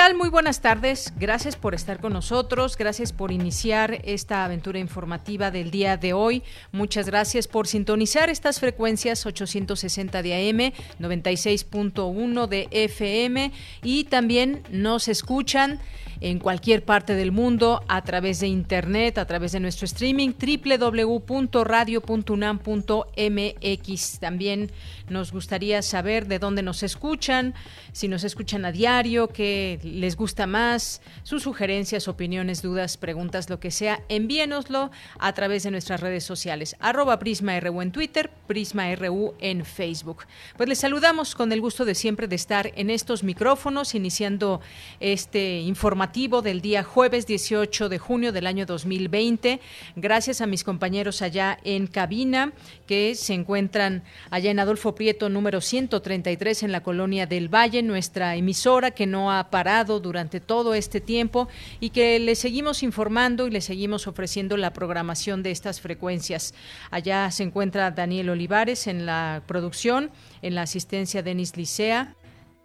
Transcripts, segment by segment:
Muy buenas tardes. Gracias por estar con nosotros. Gracias por iniciar esta aventura informativa del día de hoy. Muchas gracias por sintonizar estas frecuencias 860 de AM, 96.1 de FM y también nos escuchan en cualquier parte del mundo a través de internet, a través de nuestro streaming www.radio.unam.mx. También nos gustaría saber de dónde nos escuchan, si nos escuchan a diario, qué les gusta más, sus sugerencias, opiniones, dudas, preguntas, lo que sea, envíenoslo a través de nuestras redes sociales, arroba Prisma RU en Twitter, Prisma RU en Facebook. Pues les saludamos con el gusto de siempre de estar en estos micrófonos, iniciando este informativo del día jueves 18 de junio del año 2020. Gracias a mis compañeros allá en cabina que se encuentran allá en Adolfo Prieto número 133 en la colonia del Valle, nuestra emisora que no ha parado durante todo este tiempo y que le seguimos informando y le seguimos ofreciendo la programación de estas frecuencias. Allá se encuentra Daniel Olivares en la producción, en la asistencia Denis Licea,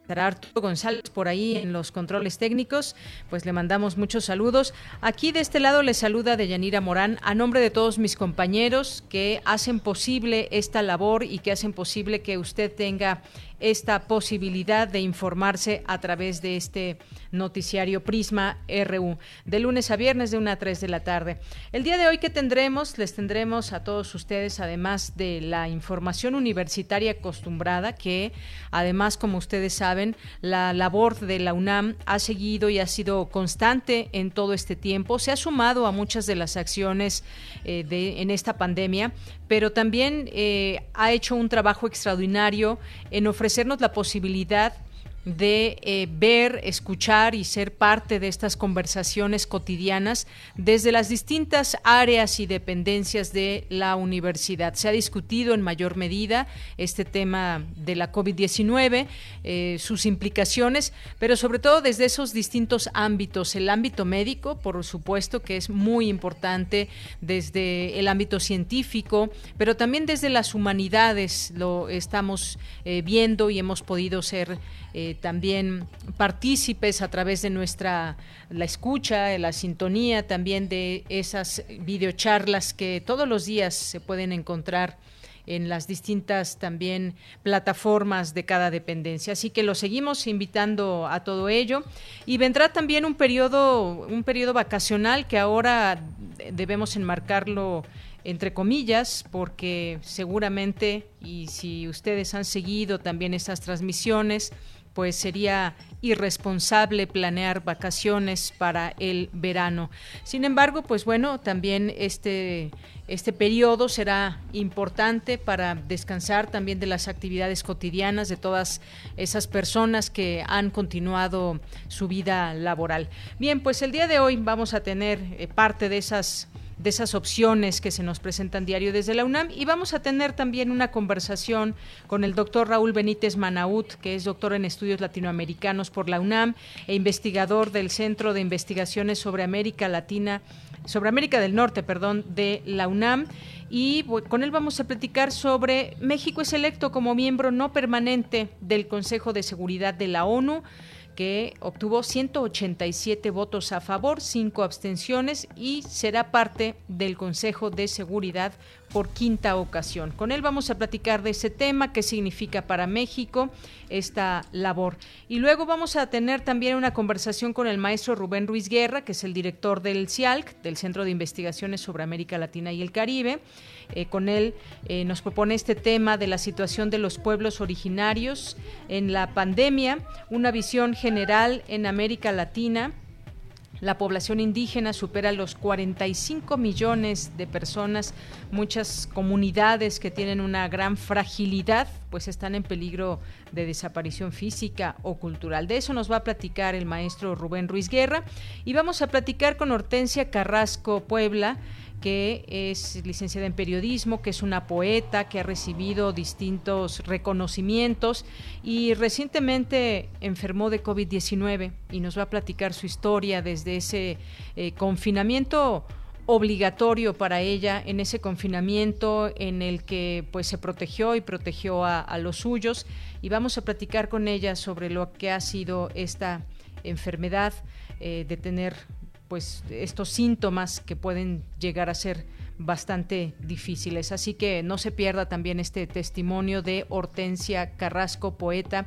Estará Arturo González por ahí en los controles técnicos, pues le mandamos muchos saludos. Aquí de este lado le saluda Deyanira Morán a nombre de todos mis compañeros que hacen posible esta labor y que hacen posible que usted tenga esta posibilidad de informarse a través de este noticiario Prisma RU, de lunes a viernes de 1 a 3 de la tarde. El día de hoy que tendremos, les tendremos a todos ustedes, además de la información universitaria acostumbrada, que además, como ustedes saben, la labor de la UNAM ha seguido y ha sido constante en todo este tiempo, se ha sumado a muchas de las acciones eh, de, en esta pandemia, pero también eh, ha hecho un trabajo extraordinario en ofrecernos la posibilidad de eh, ver, escuchar y ser parte de estas conversaciones cotidianas desde las distintas áreas y dependencias de la universidad. Se ha discutido en mayor medida este tema de la COVID-19, eh, sus implicaciones, pero sobre todo desde esos distintos ámbitos. El ámbito médico, por supuesto, que es muy importante desde el ámbito científico, pero también desde las humanidades lo estamos eh, viendo y hemos podido ser eh, también partícipes a través de nuestra la escucha, la sintonía, también de esas videocharlas que todos los días se pueden encontrar en las distintas también plataformas de cada dependencia. Así que lo seguimos invitando a todo ello y vendrá también un periodo un periodo vacacional que ahora debemos enmarcarlo entre comillas, porque seguramente, y si ustedes han seguido también esas transmisiones, pues sería irresponsable planear vacaciones para el verano. Sin embargo, pues bueno, también este este periodo será importante para descansar también de las actividades cotidianas de todas esas personas que han continuado su vida laboral. Bien, pues el día de hoy vamos a tener eh, parte de esas de esas opciones que se nos presentan diario desde la UNAM. Y vamos a tener también una conversación con el doctor Raúl Benítez Manaut, que es doctor en estudios latinoamericanos por la UNAM e investigador del Centro de Investigaciones sobre América Latina, sobre América del Norte, perdón, de la UNAM. Y con él vamos a platicar sobre México es electo como miembro no permanente del Consejo de Seguridad de la ONU que obtuvo 187 votos a favor, 5 abstenciones y será parte del Consejo de Seguridad por quinta ocasión. Con él vamos a platicar de ese tema, qué significa para México esta labor. Y luego vamos a tener también una conversación con el maestro Rubén Ruiz Guerra, que es el director del CIALC, del Centro de Investigaciones sobre América Latina y el Caribe. Eh, con él eh, nos propone este tema de la situación de los pueblos originarios en la pandemia, una visión general en América Latina La población indígena supera los 45 millones de personas. Muchas comunidades que tienen una gran fragilidad, pues están en peligro de desaparición física o cultural. De eso nos va a platicar el maestro Rubén Ruiz Guerra. Y vamos a platicar con Hortensia Carrasco Puebla que es licenciada en periodismo, que es una poeta, que ha recibido distintos reconocimientos y recientemente enfermó de COVID-19 y nos va a platicar su historia desde ese eh, confinamiento obligatorio para ella en ese confinamiento en el que pues se protegió y protegió a, los suyos. Y vamos a platicar con ella sobre lo que ha sido esta enfermedad eh, de tener pues estos síntomas que pueden llegar a ser bastante difíciles. Así que no se pierda también este testimonio de Hortensia Carrasco, poeta,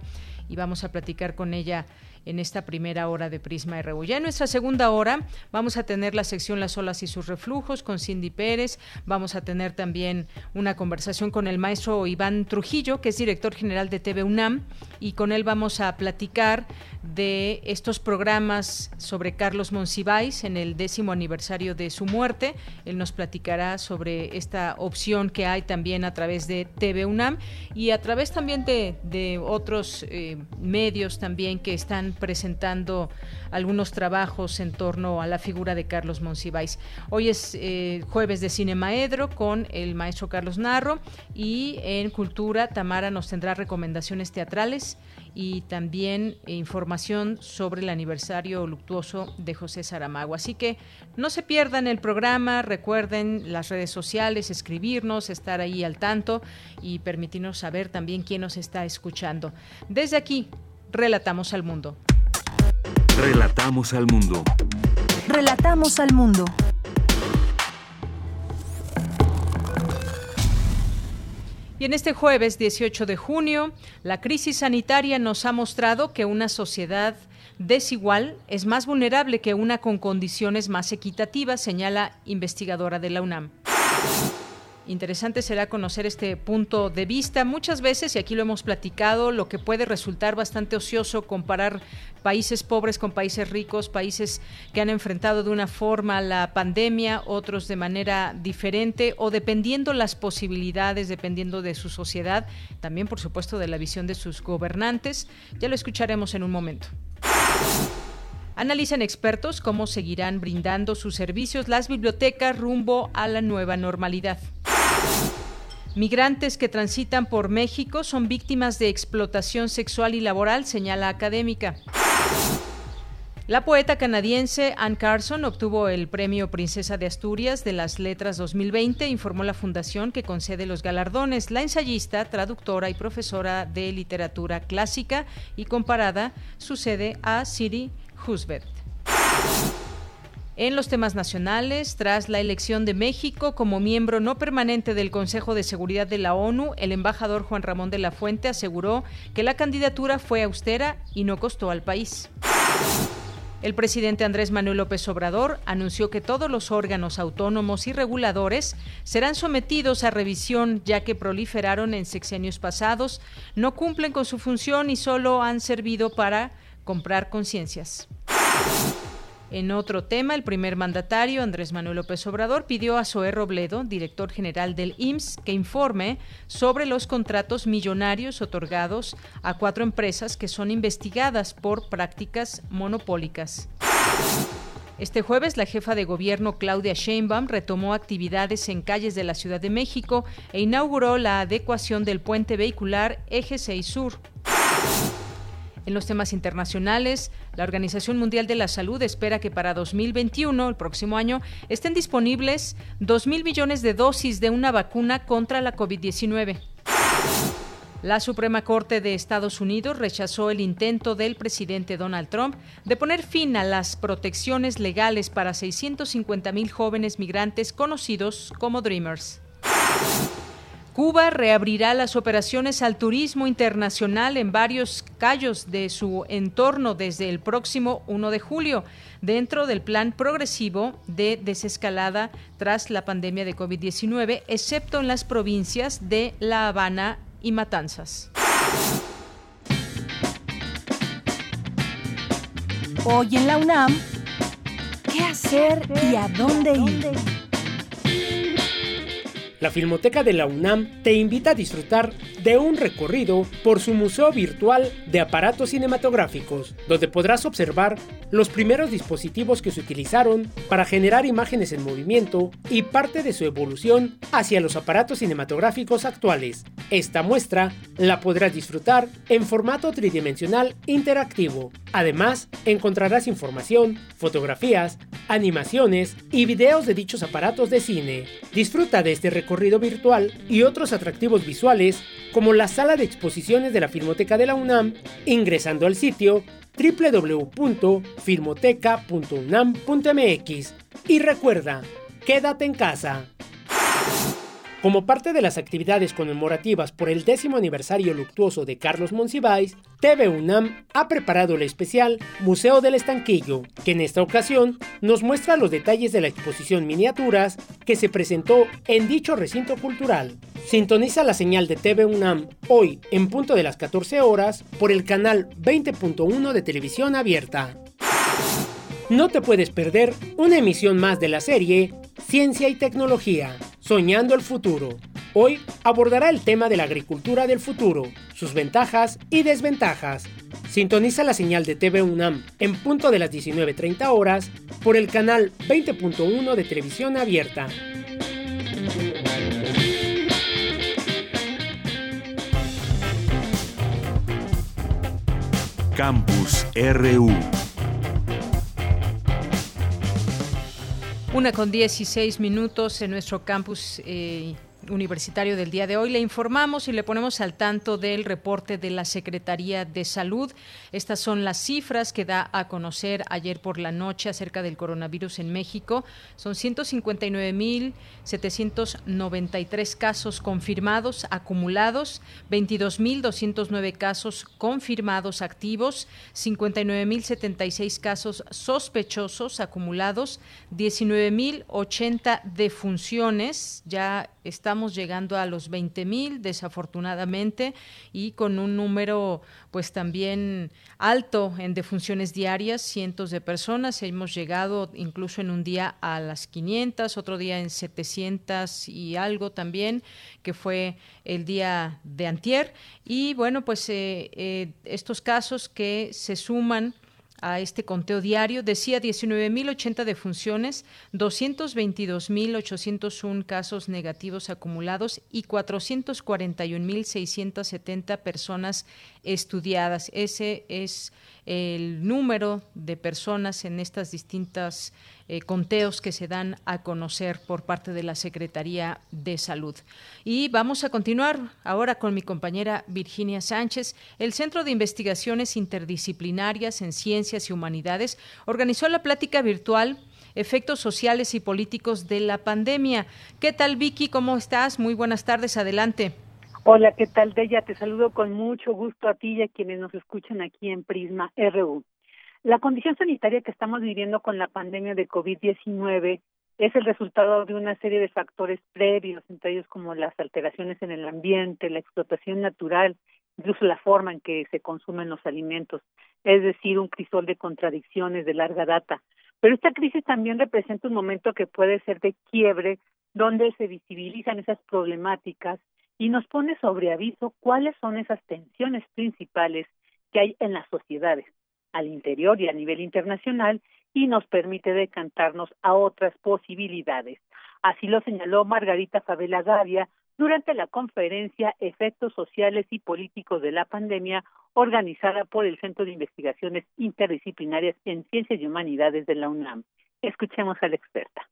y vamos a platicar con ella en esta primera hora de Prisma RU. Ya en nuestra segunda hora vamos a tener la sección Las olas y sus reflujos con Cindy Pérez. Vamos a tener también una conversación con el maestro Iván Trujillo, que es director general de TV UNAM, y con él vamos a platicar de estos programas sobre Carlos Monsiváis en el décimo aniversario de su muerte. Él nos platicará sobre esta opción que hay también a través de TV UNAM y a través también de, otros eh, medios también que están presentando algunos trabajos en torno a la figura de Carlos Monsiváis. Hoy es eh, jueves de Cine Maedro con el maestro Carlos Narro y en Cultura Tamara nos tendrá recomendaciones teatrales y también información sobre el aniversario luctuoso de José Saramago. Así que no se pierdan el programa, recuerden las redes sociales, escribirnos, estar ahí al tanto y permitirnos saber también quién nos está escuchando. Desde aquí, relatamos al mundo. Relatamos al mundo. Relatamos al mundo. Y en este jueves 18 de junio, la crisis sanitaria nos ha mostrado que una sociedad desigual es más vulnerable que una con condiciones más equitativas, señala investigadora de la UNAM. Interesante será conocer este punto de vista. Muchas veces, y aquí lo hemos platicado, lo que puede resultar bastante ocioso comparar países pobres con países ricos, países que han enfrentado de una forma la pandemia, otros de manera diferente, o dependiendo las posibilidades, dependiendo de su sociedad, también por supuesto de la visión de sus gobernantes. Ya lo escucharemos en un momento. Analizan expertos cómo seguirán brindando sus servicios las bibliotecas rumbo a la nueva normalidad. Migrantes que transitan por México son víctimas de explotación sexual y laboral, señala académica. La poeta canadiense Anne Carson obtuvo el Premio Princesa de Asturias de las Letras 2020, informó la fundación que concede los galardones. La ensayista, traductora y profesora de literatura clásica y comparada sucede a Siri Husbeth. En los temas nacionales, tras la elección de México como miembro no permanente del Consejo de Seguridad de la ONU, el embajador Juan Ramón de la Fuente aseguró que la candidatura fue austera y no costó al país. El presidente Andrés Manuel López Obrador anunció que todos los órganos autónomos y reguladores serán sometidos a revisión ya que proliferaron en sexenios pasados, no cumplen con su función y solo han servido para comprar conciencias. En otro tema, el primer mandatario, Andrés Manuel López Obrador, pidió a Zoé Robledo, director general del IMSS, que informe sobre los contratos millonarios otorgados a cuatro empresas que son investigadas por prácticas monopólicas. Este jueves, la jefa de gobierno Claudia Sheinbaum retomó actividades en calles de la Ciudad de México e inauguró la adecuación del puente vehicular Eje 6 Sur. En los temas internacionales, la Organización Mundial de la Salud espera que para 2021, el próximo año, estén disponibles 2.000 millones de dosis de una vacuna contra la COVID-19. La Suprema Corte de Estados Unidos rechazó el intento del presidente Donald Trump de poner fin a las protecciones legales para 650.000 jóvenes migrantes conocidos como Dreamers. Cuba reabrirá las operaciones al turismo internacional en varios callos de su entorno desde el próximo 1 de julio, dentro del plan progresivo de desescalada tras la pandemia de COVID-19, excepto en las provincias de La Habana y Matanzas. Hoy en la UNAM, qué hacer y a dónde ir. La Filmoteca de la UNAM te invita a disfrutar de un recorrido por su museo virtual de aparatos cinematográficos, donde podrás observar los primeros dispositivos que se utilizaron para generar imágenes en movimiento y parte de su evolución hacia los aparatos cinematográficos actuales. Esta muestra la podrás disfrutar en formato tridimensional interactivo. Además, encontrarás información, fotografías, animaciones y videos de dichos aparatos de cine. Disfruta de este recorrido virtual y otros atractivos visuales como la sala de exposiciones de la Filmoteca de la UNAM ingresando al sitio www.filmoteca.unam.mx. Y recuerda, quédate en casa. Como parte de las actividades conmemorativas por el décimo aniversario luctuoso de Carlos Monsiváis, TV UNAM ha preparado el especial Museo del Estanquillo, que en esta ocasión nos muestra los detalles de la exposición miniaturas que se presentó en dicho recinto cultural. Sintoniza la señal de TV UNAM hoy en punto de las 14 horas por el canal 20.1 de televisión abierta. No te puedes perder una emisión más de la serie Ciencia y Tecnología, Soñando el Futuro. Hoy abordará el tema de la agricultura del futuro, sus ventajas y desventajas. Sintoniza la señal de TV UNAM en punto de las 19.30 horas por el canal 20.1 de televisión abierta. Campus RU. Una con 16 minutos en nuestro campus eh, universitario del día de hoy. Le informamos y le ponemos al tanto del reporte de la Secretaría de Salud. Estas son las cifras que da a conocer ayer por la noche acerca del coronavirus en México. Son 159.793 casos confirmados, acumulados, 22.209 casos confirmados activos, 59.076 casos sospechosos acumulados, 19.080 defunciones. Ya estamos llegando a los 20 mil, desafortunadamente, y con un número, pues también alto en defunciones diarias, cientos de personas. Hemos llegado incluso en un día a las 500, otro día en 700 y algo también, que fue el día de antier. Y bueno, pues eh, eh, estos casos que se suman a este conteo diario. Decía 19.080 defunciones, 222.801 casos negativos acumulados y 441.670 personas estudiadas. Ese es el número de personas en estas distintas eh, conteos que se dan a conocer por parte de la Secretaría de Salud. Y vamos a continuar ahora con mi compañera Virginia Sánchez. El Centro de Investigaciones Interdisciplinarias en Ciencias y Humanidades organizó la plática virtual efectos sociales y políticos de la pandemia. ¿Qué tal, Vicky? ¿Cómo estás? Muy buenas tardes. Adelante. Hola, ¿qué tal, Deya? Te saludo con mucho gusto a ti y a quienes nos escuchan aquí en Prisma RU. La condición sanitaria que estamos viviendo con la pandemia de COVID-19 es el resultado de una serie de factores previos, entre ellos como las alteraciones en el ambiente, la explotación natural, incluso la forma en que se consumen los alimentos, es decir, un crisol de contradicciones de larga data. Pero esta crisis también representa un momento que puede ser de quiebre, donde se visibilizan esas problemáticas y nos pone sobre aviso cuáles son esas tensiones principales que hay en las sociedades al interior y a nivel internacional y nos permite decantarnos a otras posibilidades. Así lo señaló Margarita Favela Gavia durante la conferencia Efectos Sociales y Políticos de la Pandemia organizada por el Centro de Investigaciones Interdisciplinarias en Ciencias y Humanidades de la UNAM. Escuchemos a la experta.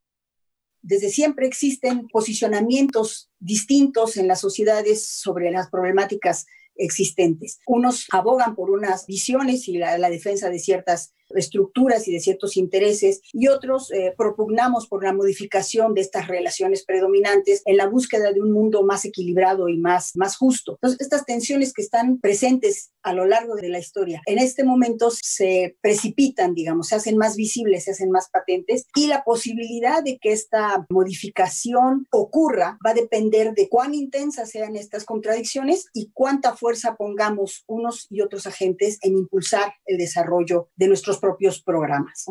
Desde siempre existen posicionamientos distintos en las sociedades sobre las problemáticas existentes. Unos abogan por unas visiones y la, defensa de ciertas estructuras y de ciertos intereses y otros eh, propugnamos por la modificación de estas relaciones predominantes en la búsqueda de un mundo más equilibrado y más, más justo. Entonces, estas tensiones que están presentes a lo largo de la historia en este momento se precipitan, digamos, se hacen más visibles, se hacen más patentes y la posibilidad de que esta modificación ocurra va a depender de cuán intensas sean estas contradicciones y cuánta fuerza pongamos unos y otros agentes en impulsar el desarrollo de nuestros propios programas.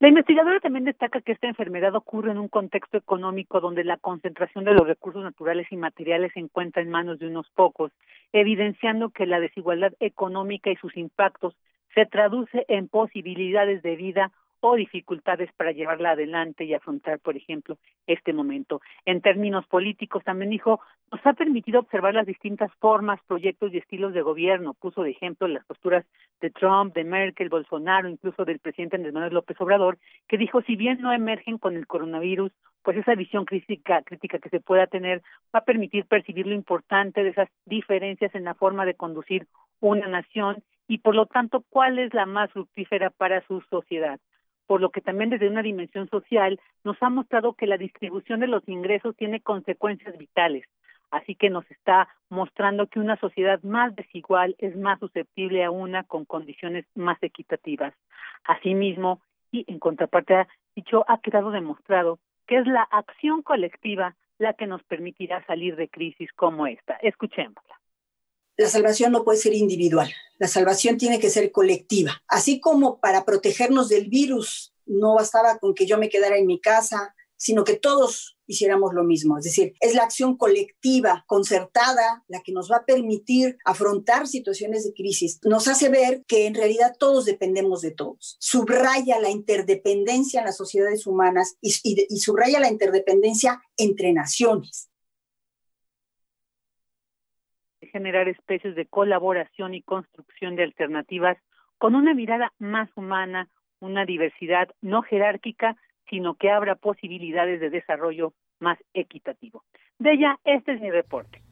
La investigadora también destaca que esta enfermedad ocurre en un contexto económico donde la concentración de los recursos naturales y materiales se encuentra en manos de unos pocos, evidenciando que la desigualdad económica y sus impactos se traduce en posibilidades de vida o dificultades para llevarla adelante y afrontar, por ejemplo, este momento. En términos políticos, también dijo, nos ha permitido observar las distintas formas, proyectos y estilos de gobierno. Puso de ejemplo las posturas de Trump, de Merkel, Bolsonaro, incluso del presidente Andrés Manuel López Obrador, que dijo, si bien no emergen con el coronavirus, pues esa visión crítica, crítica que se pueda tener va a permitir percibir lo importante de esas diferencias en la forma de conducir una nación y por lo tanto cuál es la más fructífera para su sociedad por lo que también desde una dimensión social nos ha mostrado que la distribución de los ingresos tiene consecuencias vitales. Así que nos está mostrando que una sociedad más desigual es más susceptible a una con condiciones más equitativas. Asimismo, y en contraparte ha dicho, ha quedado demostrado que es la acción colectiva la que nos permitirá salir de crisis como esta. Escuchémosla la salvación no puede ser individual, la salvación tiene que ser colectiva. Así como para protegernos del virus no bastaba con que yo me quedara en mi casa, sino que todos hiciéramos lo mismo. Es decir, es la acción colectiva, concertada, la que nos va a permitir afrontar situaciones de crisis. Nos hace ver que en realidad todos dependemos de todos. Subraya la interdependencia en las sociedades humanas y, subraya la interdependencia entre naciones generar especies de colaboración y construcción de alternativas con una mirada más humana, una diversidad no jerárquica, sino que abra posibilidades de desarrollo más equitativo. De ella, este es mi reporte.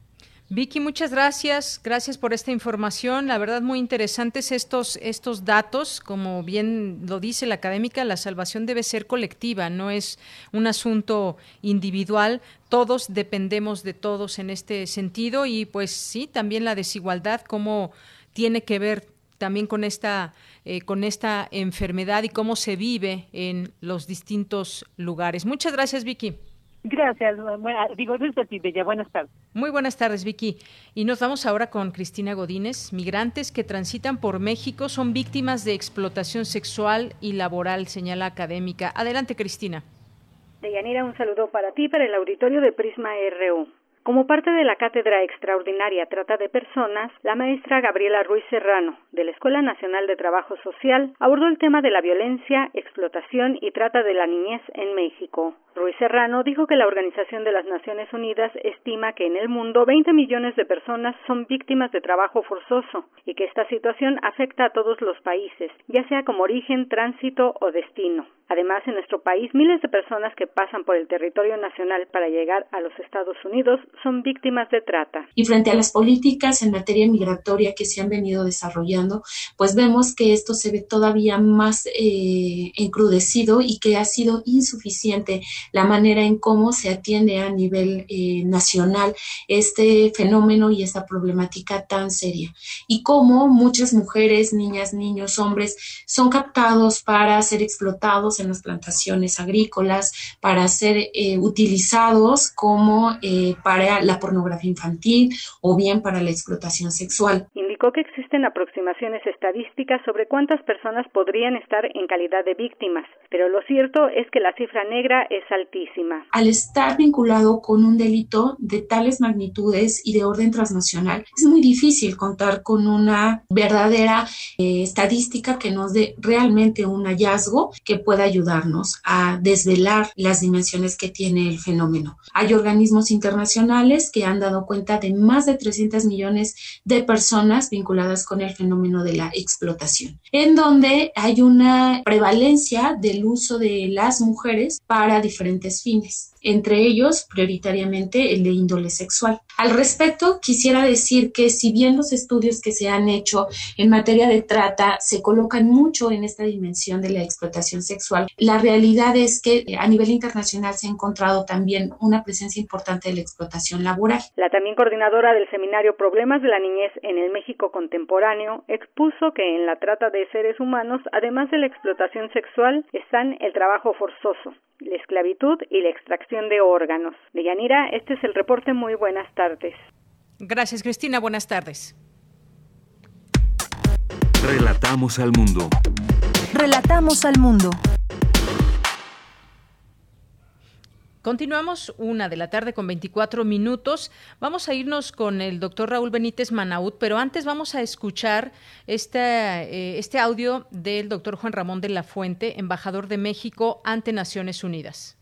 Vicky, muchas gracias. Gracias por esta información. La verdad, muy interesantes estos, estos datos. Como bien lo dice la académica, la salvación debe ser colectiva, no es un asunto individual. Todos dependemos de todos en este sentido y pues sí, también la desigualdad, cómo tiene que ver también con esta, eh, con esta enfermedad y cómo se vive en los distintos lugares. Muchas gracias, Vicky. Gracias. digo, Bella. Buenas tardes. Muy buenas tardes, Vicky. Y nos vamos ahora con Cristina Godínez. Migrantes que transitan por México son víctimas de explotación sexual y laboral, señala académica. Adelante, Cristina. Deyanira, un saludo para ti, para el auditorio de Prisma RU. Como parte de la Cátedra Extraordinaria Trata de Personas, la maestra Gabriela Ruiz Serrano, de la Escuela Nacional de Trabajo Social, abordó el tema de la violencia, explotación y trata de la niñez en México. Ruiz Serrano dijo que la Organización de las Naciones Unidas estima que en el mundo 20 millones de personas son víctimas de trabajo forzoso y que esta situación afecta a todos los países, ya sea como origen, tránsito o destino. Además, en nuestro país, miles de personas que pasan por el territorio nacional para llegar a los Estados Unidos son víctimas de trata. Y frente a las políticas en materia migratoria que se han venido desarrollando, pues vemos que esto se ve todavía más eh, encrudecido y que ha sido insuficiente la manera en cómo se atiende a nivel eh, nacional este fenómeno y esta problemática tan seria. Y cómo muchas mujeres, niñas, niños, hombres son captados para ser explotados en las plantaciones agrícolas, para ser eh, utilizados como eh, para la pornografía infantil o bien para la explotación sexual. Que existen aproximaciones estadísticas sobre cuántas personas podrían estar en calidad de víctimas, pero lo cierto es que la cifra negra es altísima. Al estar vinculado con un delito de tales magnitudes y de orden transnacional, es muy difícil contar con una verdadera eh, estadística que nos dé realmente un hallazgo que pueda ayudarnos a desvelar las dimensiones que tiene el fenómeno. Hay organismos internacionales que han dado cuenta de más de 300 millones de personas vinculadas con el fenómeno de la explotación, en donde hay una prevalencia del uso de las mujeres para diferentes fines entre ellos prioritariamente el de índole sexual. Al respecto, quisiera decir que si bien los estudios que se han hecho en materia de trata se colocan mucho en esta dimensión de la explotación sexual, la realidad es que a nivel internacional se ha encontrado también una presencia importante de la explotación laboral. La también coordinadora del seminario Problemas de la Niñez en el México Contemporáneo expuso que en la trata de seres humanos, además de la explotación sexual, están el trabajo forzoso, la esclavitud y la extracción de órganos. De Yanira, este es el reporte. Muy buenas tardes. Gracias, Cristina. Buenas tardes. Relatamos al mundo. Relatamos al mundo. Continuamos una de la tarde con 24 minutos. Vamos a irnos con el doctor Raúl Benítez Manaut, pero antes vamos a escuchar este, eh, este audio del doctor Juan Ramón de la Fuente, embajador de México ante Naciones Unidas.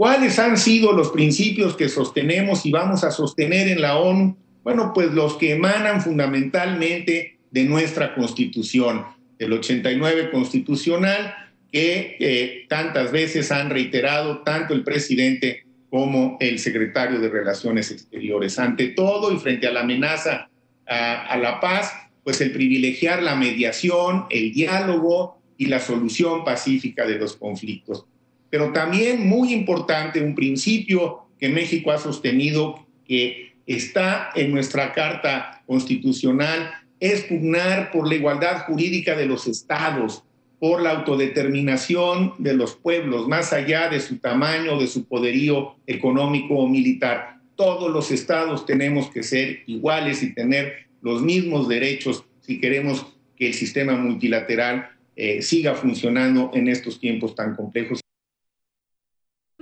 ¿Cuáles han sido los principios que sostenemos y vamos a sostener en la ONU? Bueno, pues los que emanan fundamentalmente de nuestra constitución, el 89 constitucional, que eh, tantas veces han reiterado tanto el presidente como el secretario de Relaciones Exteriores. Ante todo y frente a la amenaza a, a la paz, pues el privilegiar la mediación, el diálogo y la solución pacífica de los conflictos. Pero también muy importante, un principio que México ha sostenido que está en nuestra Carta Constitucional, es pugnar por la igualdad jurídica de los estados, por la autodeterminación de los pueblos, más allá de su tamaño, de su poderío económico o militar. Todos los estados tenemos que ser iguales y tener los mismos derechos si queremos que el sistema multilateral eh, siga funcionando en estos tiempos tan complejos.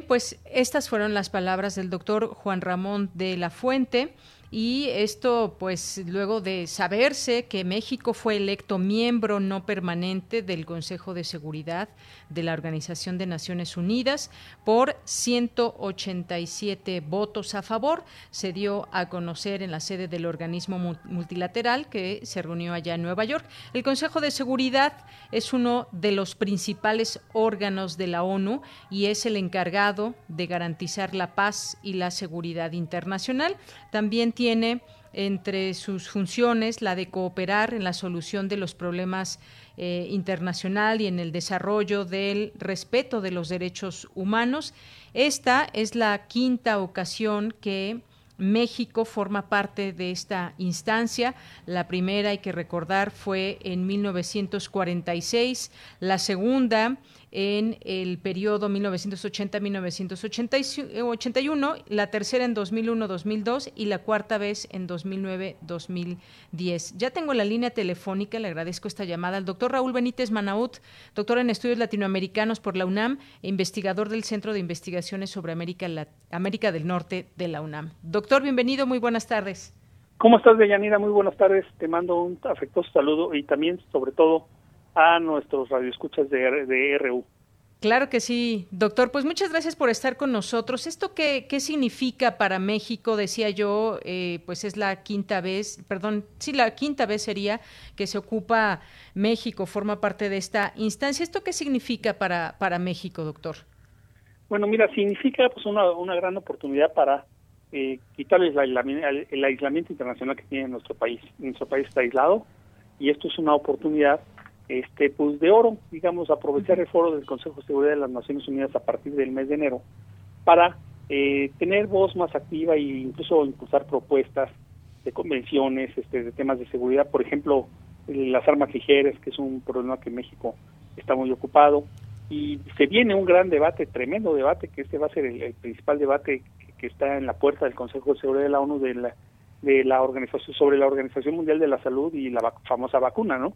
Pues estas fueron las palabras del doctor Juan Ramón de la Fuente y esto pues luego de saberse que México fue electo miembro no permanente del Consejo de Seguridad de la Organización de Naciones Unidas por 187 votos a favor, se dio a conocer en la sede del organismo multilateral que se reunió allá en Nueva York. El Consejo de Seguridad es uno de los principales órganos de la ONU y es el encargado de garantizar la paz y la seguridad internacional. También tiene entre sus funciones la de cooperar en la solución de los problemas eh, internacional y en el desarrollo del respeto de los derechos humanos. Esta es la quinta ocasión que México forma parte de esta instancia. La primera, hay que recordar, fue en 1946. La segunda en el periodo 1980-1981, la tercera en 2001-2002 y la cuarta vez en 2009-2010. Ya tengo la línea telefónica, le agradezco esta llamada al doctor Raúl Benítez Manaut, doctor en estudios latinoamericanos por la UNAM e investigador del Centro de Investigaciones sobre América, del Norte de la UNAM. Doctor, bienvenido, muy buenas tardes. ¿Cómo estás, Deyanira? Muy buenas tardes. Te mando un afectuoso saludo y también, sobre todo, a nuestros radioescuchas de, de RU. Claro que sí, doctor. Pues muchas gracias por estar con nosotros. ¿Esto qué, qué significa para México? Decía yo, eh, pues es la quinta vez, perdón, sí, la quinta vez sería que se ocupa México, forma parte de esta instancia. ¿Esto qué significa para, para México, doctor? Bueno, mira, significa pues una, una gran oportunidad para eh, quitarles el aislamiento, el aislamiento internacional que tiene nuestro país. Nuestro país está aislado y esto es una oportunidad este pues de oro, digamos, aprovechar el foro del Consejo de Seguridad de las Naciones Unidas a partir del mes de enero para eh, tener voz más activa e incluso impulsar propuestas de convenciones, este, de temas de seguridad, por ejemplo, las armas ligeras, que es un problema que México está muy ocupado, y se viene un gran debate, tremendo debate, que este va a ser el, principal debate que, que, está en la puerta del Consejo de Seguridad de la ONU de la, de la organización sobre la Organización Mundial de la Salud y la famosa vacuna, ¿no?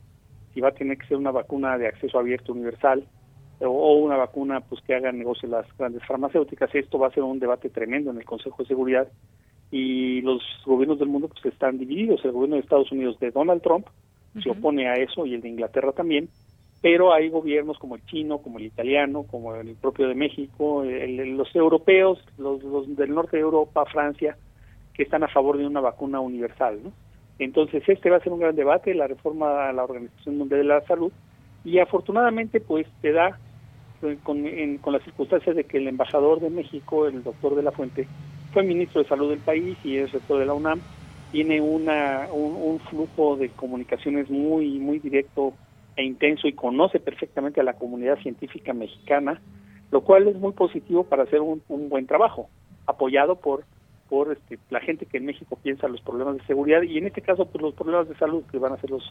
Si va a tener que ser una vacuna de acceso abierto universal o, una vacuna pues que haga negocio las grandes farmacéuticas. Esto va a ser un debate tremendo en el Consejo de Seguridad y los gobiernos del mundo pues están divididos. El gobierno de Estados Unidos de Donald Trump se opone a eso y el de Inglaterra también, pero hay gobiernos como el chino, como el italiano, como el propio de México, los europeos, los, los del norte de Europa, Francia, que están a favor de una vacuna universal, ¿no? Entonces, este va a ser un gran debate, la reforma a la Organización Mundial de la Salud, y afortunadamente, pues, te da, eh, con, con las circunstancias de que el embajador de México, el doctor de la Fuente, fue ministro de Salud del país y es rector de la UNAM, tiene una, un, flujo de comunicaciones muy, muy directo e intenso y conoce perfectamente a la comunidad científica mexicana, lo cual es muy positivo para hacer un buen trabajo, apoyado por por este, la gente que en México piensa los problemas de seguridad y en este caso pues los problemas de salud que van a ser los,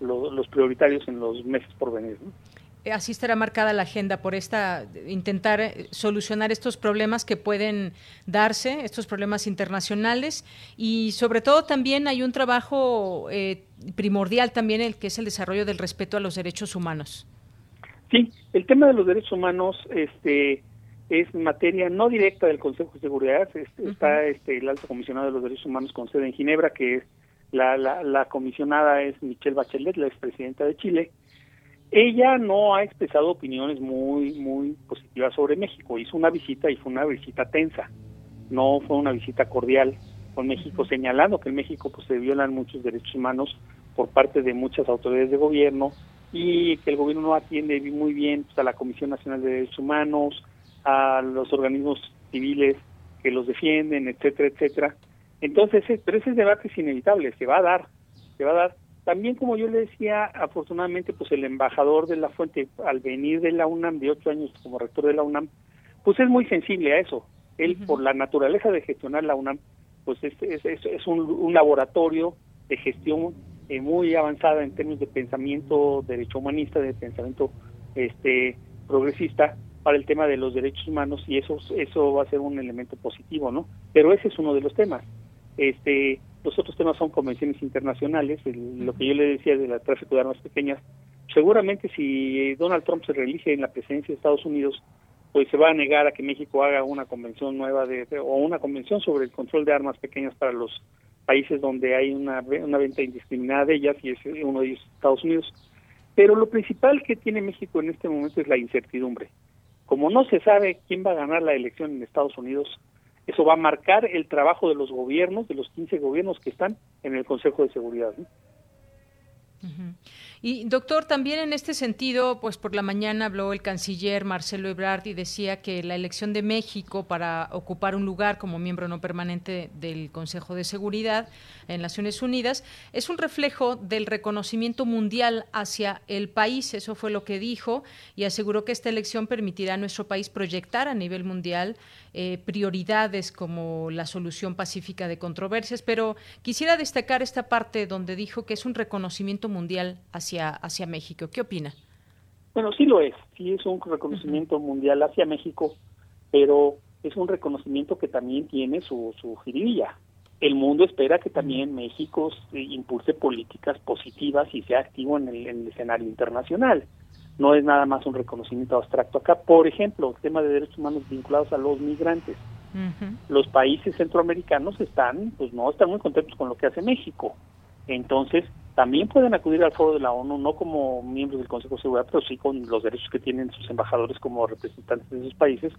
los, prioritarios en los meses por venir. Eh, así estará marcada la agenda por esta intentar eh, solucionar estos problemas que pueden darse, estos problemas internacionales y sobre todo también hay un trabajo eh, primordial también el que es el desarrollo del respeto a los derechos humanos. Sí, el tema de los derechos humanos, este, es materia no directa del Consejo de Seguridad, está este, el alto comisionado de los derechos humanos con sede en Ginebra, que es la, la, la comisionada es Michelle Bachelet, la expresidenta de Chile. Ella no ha expresado opiniones muy, muy positivas sobre México. Hizo una visita y fue una visita tensa. No fue una visita cordial con México, señalando que en México pues, se violan muchos derechos humanos por parte de muchas autoridades de gobierno y que el gobierno no atiende muy bien pues, a la Comisión Nacional de Derechos Humanos, a los organismos civiles que los defienden, etcétera, etcétera. Entonces, pero ese debate es inevitable, se va a dar, se va a dar. También, como yo le decía, afortunadamente, pues el embajador de la fuente, al venir de la UNAM, de ocho años como rector de la UNAM, pues es muy sensible a eso. Él, por la naturaleza de gestionar la UNAM, pues es, es, es un, un, laboratorio de gestión eh, muy avanzada en términos de pensamiento derecho humanista, de pensamiento este progresista, para el tema de los derechos humanos y eso eso va a ser un elemento positivo, ¿no? Pero ese es uno de los temas. Este, los otros temas son convenciones internacionales, lo que yo le decía de la tráfico de armas pequeñas. Seguramente si Donald Trump se reelige en la presidencia de Estados Unidos, pues se va a negar a que México haga una convención nueva de, o una convención sobre el control de armas pequeñas para los países donde hay una, una venta indiscriminada de ellas y es uno de ellos Estados Unidos. Pero lo principal que tiene México en este momento es la incertidumbre. Como no se sabe quién va a ganar la elección en Estados Unidos, eso va a marcar el trabajo de los gobiernos, de los 15 gobiernos que están en el Consejo de Seguridad. ¿no? Y doctor, también en este sentido, pues por la mañana habló el canciller Marcelo Ebrard y decía que la elección de México para ocupar un lugar como miembro no permanente del Consejo de Seguridad en Naciones Unidas es un reflejo del reconocimiento mundial hacia el país. Eso fue lo que dijo y aseguró que esta elección permitirá a nuestro país proyectar a nivel mundial eh, prioridades como la solución pacífica de controversias. Pero quisiera destacar esta parte donde dijo que es un reconocimiento mundial hacia hacia, México. ¿Qué opina? Bueno, sí lo es, sí es un reconocimiento mundial hacia México, pero es un reconocimiento que también tiene su, su jiribilla. El mundo espera que también México impulse políticas positivas y sea activo en el, en el escenario internacional. No es nada más un reconocimiento abstracto acá. Por ejemplo, el tema de derechos humanos vinculados a los migrantes. Los países centroamericanos están, pues no están muy contentos con lo que hace México. Entonces, también pueden acudir al foro de la ONU, no como miembros del Consejo de Seguridad, pero sí con los derechos que tienen sus embajadores como representantes de sus países,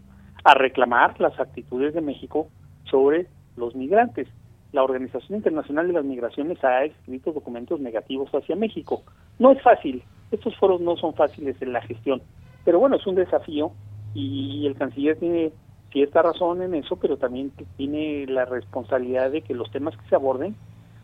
a reclamar las actitudes de México sobre los migrantes. La Organización Internacional de las Migraciones ha escrito documentos negativos hacia México. No es fácil, estos foros no son fáciles en la gestión, pero bueno, es un desafío y el canciller tiene cierta razón en eso, pero también tiene la responsabilidad de que los temas que se aborden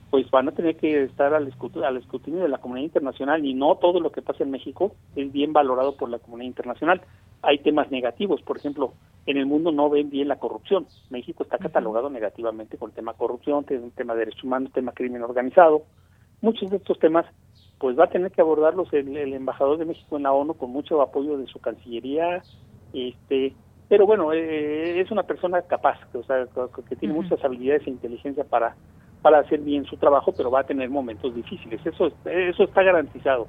pues van a tener que estar al escrutinio, al escrutinio de la comunidad internacional y no todo lo que pasa en México es bien valorado por la comunidad internacional. Hay temas negativos, por ejemplo, en el mundo no ven bien la corrupción. México está catalogado negativamente con el tema corrupción, el tema de derechos humanos, tema crimen organizado. Muchos de estos temas pues va a tener que abordarlos el, el embajador de México en la ONU con mucho apoyo de su cancillería, este pero bueno, eh, es una persona capaz, o sea, que tiene muchas habilidades e inteligencia para para hacer bien su trabajo, pero va a tener momentos difíciles. Eso, eso está garantizado.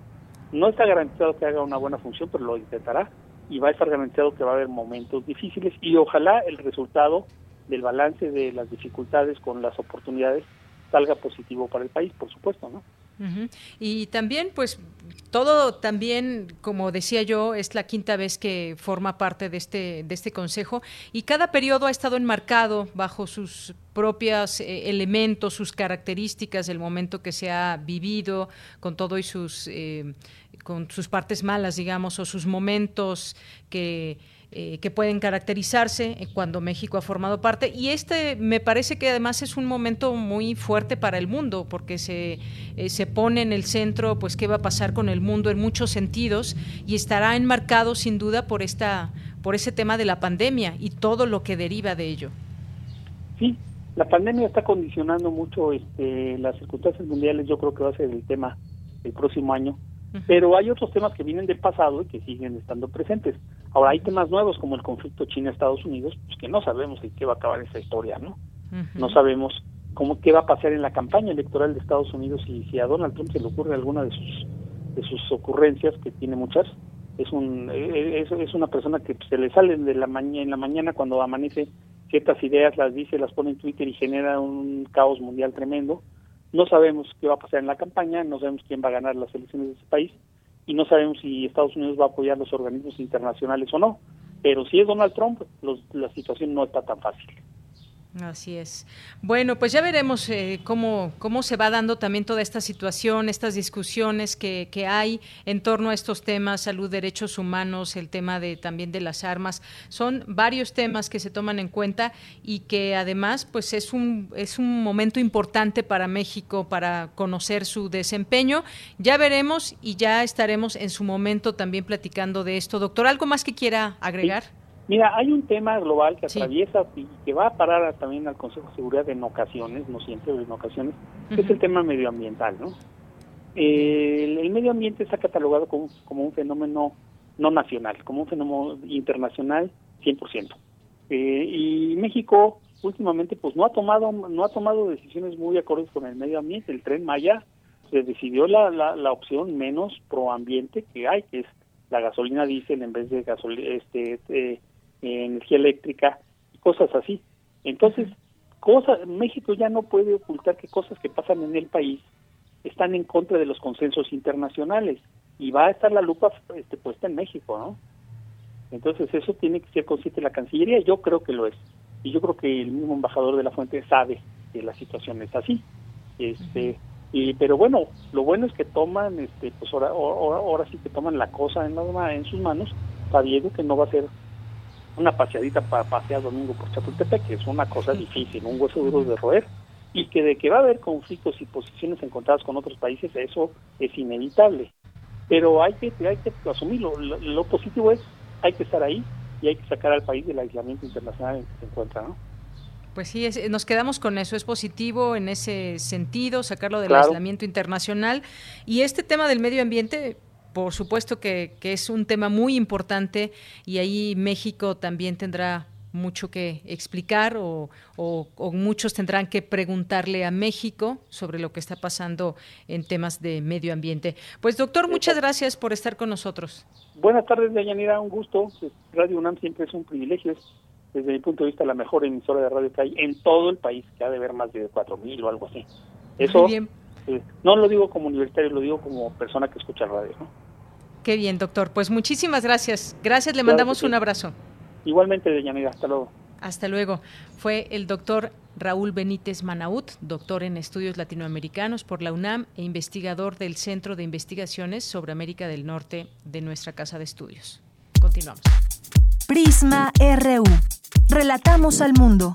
No está garantizado que haga una buena función, pero lo intentará y va a estar garantizado que va a haber momentos difíciles y ojalá el resultado del balance de las dificultades con las oportunidades salga positivo para el país, por supuesto, ¿no? Y también, pues, todo también, como decía yo, es la quinta vez que forma parte de este, de este consejo y cada periodo ha estado enmarcado bajo sus propios eh, elementos, sus características, el momento que se ha vivido, con todo y sus, eh, con sus partes malas, digamos, o sus momentos que eh, que pueden caracterizarse eh, cuando México ha formado parte. Y este me parece que además es un momento muy fuerte para el mundo, porque se, eh, se pone en el centro, pues, qué va a pasar con el mundo en muchos sentidos y estará enmarcado sin duda por, esta, por ese tema de la pandemia y todo lo que deriva de ello. Sí, la pandemia está condicionando mucho este, las circunstancias mundiales, yo creo que va a ser el tema el próximo año pero hay otros temas que vienen del pasado y que siguen estando presentes. Ahora hay temas nuevos como el conflicto China-Estados Unidos, pues que no sabemos en qué va a acabar esa historia, ¿no? No sabemos cómo qué va a pasar en la campaña electoral de Estados Unidos y si a Donald Trump se le ocurre alguna de sus de sus ocurrencias que tiene muchas, es un es, es una persona que se le salen de la mañana en la mañana cuando amanece ciertas ideas las dice las pone en Twitter y genera un caos mundial tremendo no sabemos qué va a pasar en la campaña no sabemos quién va a ganar las elecciones de ese país y no sabemos si Estados Unidos va a apoyar los organismos internacionales o no. Pero si es Donald Trump la situación no está tan fácil Así es. Bueno, pues ya veremos eh, cómo, cómo se va dando también toda esta situación, estas discusiones que, que, hay en torno a estos temas, salud, derechos humanos, el tema de también de las armas. Son varios temas que se toman en cuenta y que además pues es un, es un momento importante para México para conocer su desempeño. Ya veremos y ya estaremos en su momento también platicando de esto. Doctor, ¿algo más que quiera agregar? Mira, hay un tema global que atraviesa y que va a parar también al Consejo de Seguridad en ocasiones, no siempre, pero en ocasiones, que es el tema medioambiental, ¿no? el, medio ambiente está catalogado como, como, un fenómeno no nacional, como un fenómeno internacional 100%. Eh, y México últimamente pues no ha tomado no ha tomado decisiones muy acordes con el medio ambiente. El tren Maya se decidió la, la, la opción menos proambiente que hay, que es la gasolina diésel en vez de gasolina este eh, energía eléctrica y cosas así. Entonces, cosas, México ya no puede ocultar que cosas que pasan en el país están en contra de los consensos internacionales y va a estar la lupa este, puesta en México, ¿no? Entonces eso tiene que ser consciente la Cancillería, yo creo que lo es. Y yo creo que el mismo embajador de la fuente sabe que la situación es así. Este, y pero bueno, lo bueno es que toman este pues ahora, ahora, sí que toman la cosa en, en sus manos, sabiendo que no va a ser una paseadita para pasear domingo por Chapultepec, que es una cosa difícil, un hueso duro de roer, y que de que va a haber conflictos y posiciones encontradas con otros países, eso es inevitable. Pero hay que, hay que asumirlo. Lo, positivo es, hay que estar ahí y hay que sacar al país del aislamiento internacional en que se encuentra, ¿no? Pues sí, nos quedamos con eso. Es positivo en ese sentido, sacarlo del aislamiento internacional. Y este tema del medio ambiente, por supuesto que, es un tema muy importante y ahí México también tendrá mucho que explicar o, muchos tendrán que preguntarle a México sobre lo que está pasando en temas de medio ambiente. Pues doctor, muchas gracias por estar con nosotros. Buenas tardes, Deyanira, un gusto. Radio UNAM siempre es un privilegio, es desde mi punto de vista la mejor emisora de radio que hay en todo el país, que ha de haber más de cuatro mil o algo así. Eso bien. Eh, no lo digo como universitario, lo digo como persona que escucha radio. ¿no? Qué bien, doctor. Pues muchísimas gracias. Gracias, le mandamos un abrazo. Igualmente, doña amiga, hasta luego. Hasta luego. Fue el doctor Raúl Benítez Manaut, doctor en estudios latinoamericanos por la UNAM e investigador del Centro de Investigaciones sobre América del Norte de nuestra Casa de Estudios. Continuamos. Prisma RU. Relatamos al mundo.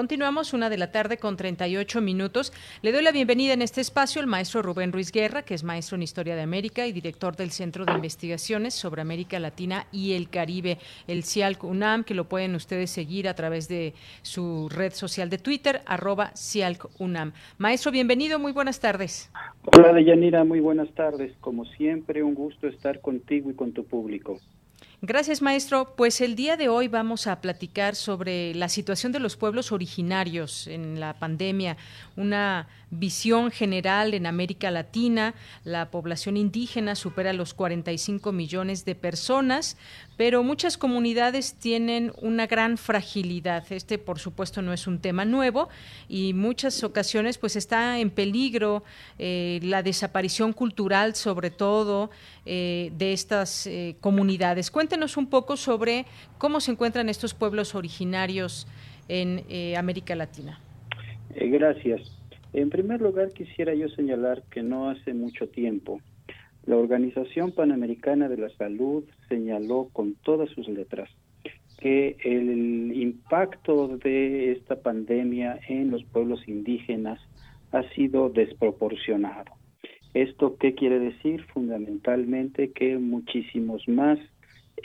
Continuamos una de la tarde con 38 minutos. Le doy la bienvenida en este espacio al maestro Rubén Ruiz Guerra, que es maestro en Historia de América y director del Centro de Investigaciones sobre América Latina y el Caribe, el CIALC UNAM, que lo pueden ustedes seguir a través de su red social de Twitter, arroba CIALC UNAM. Maestro, bienvenido, muy buenas tardes. Hola, Deyanira, muy buenas tardes. Como siempre, un gusto estar contigo y con tu público. Gracias, maestro. Pues el día de hoy vamos a platicar sobre la situación de los pueblos originarios en la pandemia, una visión general en América Latina. La población indígena supera los 45 millones de personas, pero muchas comunidades tienen una gran fragilidad. Este, por supuesto, no es un tema nuevo y muchas ocasiones pues está en peligro eh, la desaparición cultural, sobre todo eh, de estas eh, comunidades. Cuéntenos un poco sobre cómo se encuentran estos pueblos originarios en América Latina. gracias. En primer lugar, quisiera yo señalar que no hace mucho tiempo la Organización Panamericana de la Salud señaló con todas sus letras que el impacto de esta pandemia en los pueblos indígenas ha sido desproporcionado. ¿Esto qué quiere decir? Fundamentalmente que muchísimos más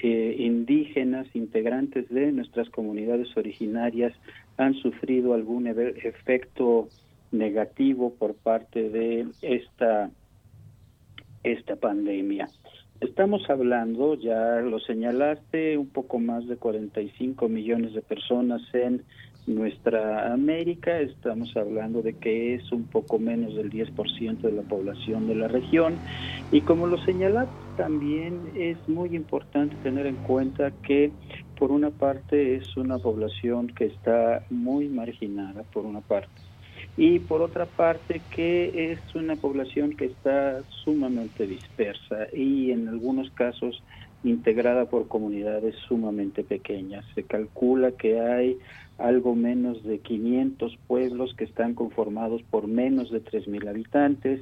eh, indígenas integrantes de nuestras comunidades originarias han sufrido algún efecto negativo por parte de esta esta pandemia. Estamos hablando, ya lo señalaste, un poco más de 45 millones de personas en nuestra América, estamos hablando de que es un poco menos del 10% de la población de la región. Y como lo señalaste también es muy importante tener en cuenta que por una parte es una población que está muy marginada, por una parte, y por otra parte que es una población que está sumamente dispersa y en algunos casos integrada por comunidades sumamente pequeñas. Se calcula que hay algo menos de 500 pueblos que están conformados por menos de 3.000 habitantes.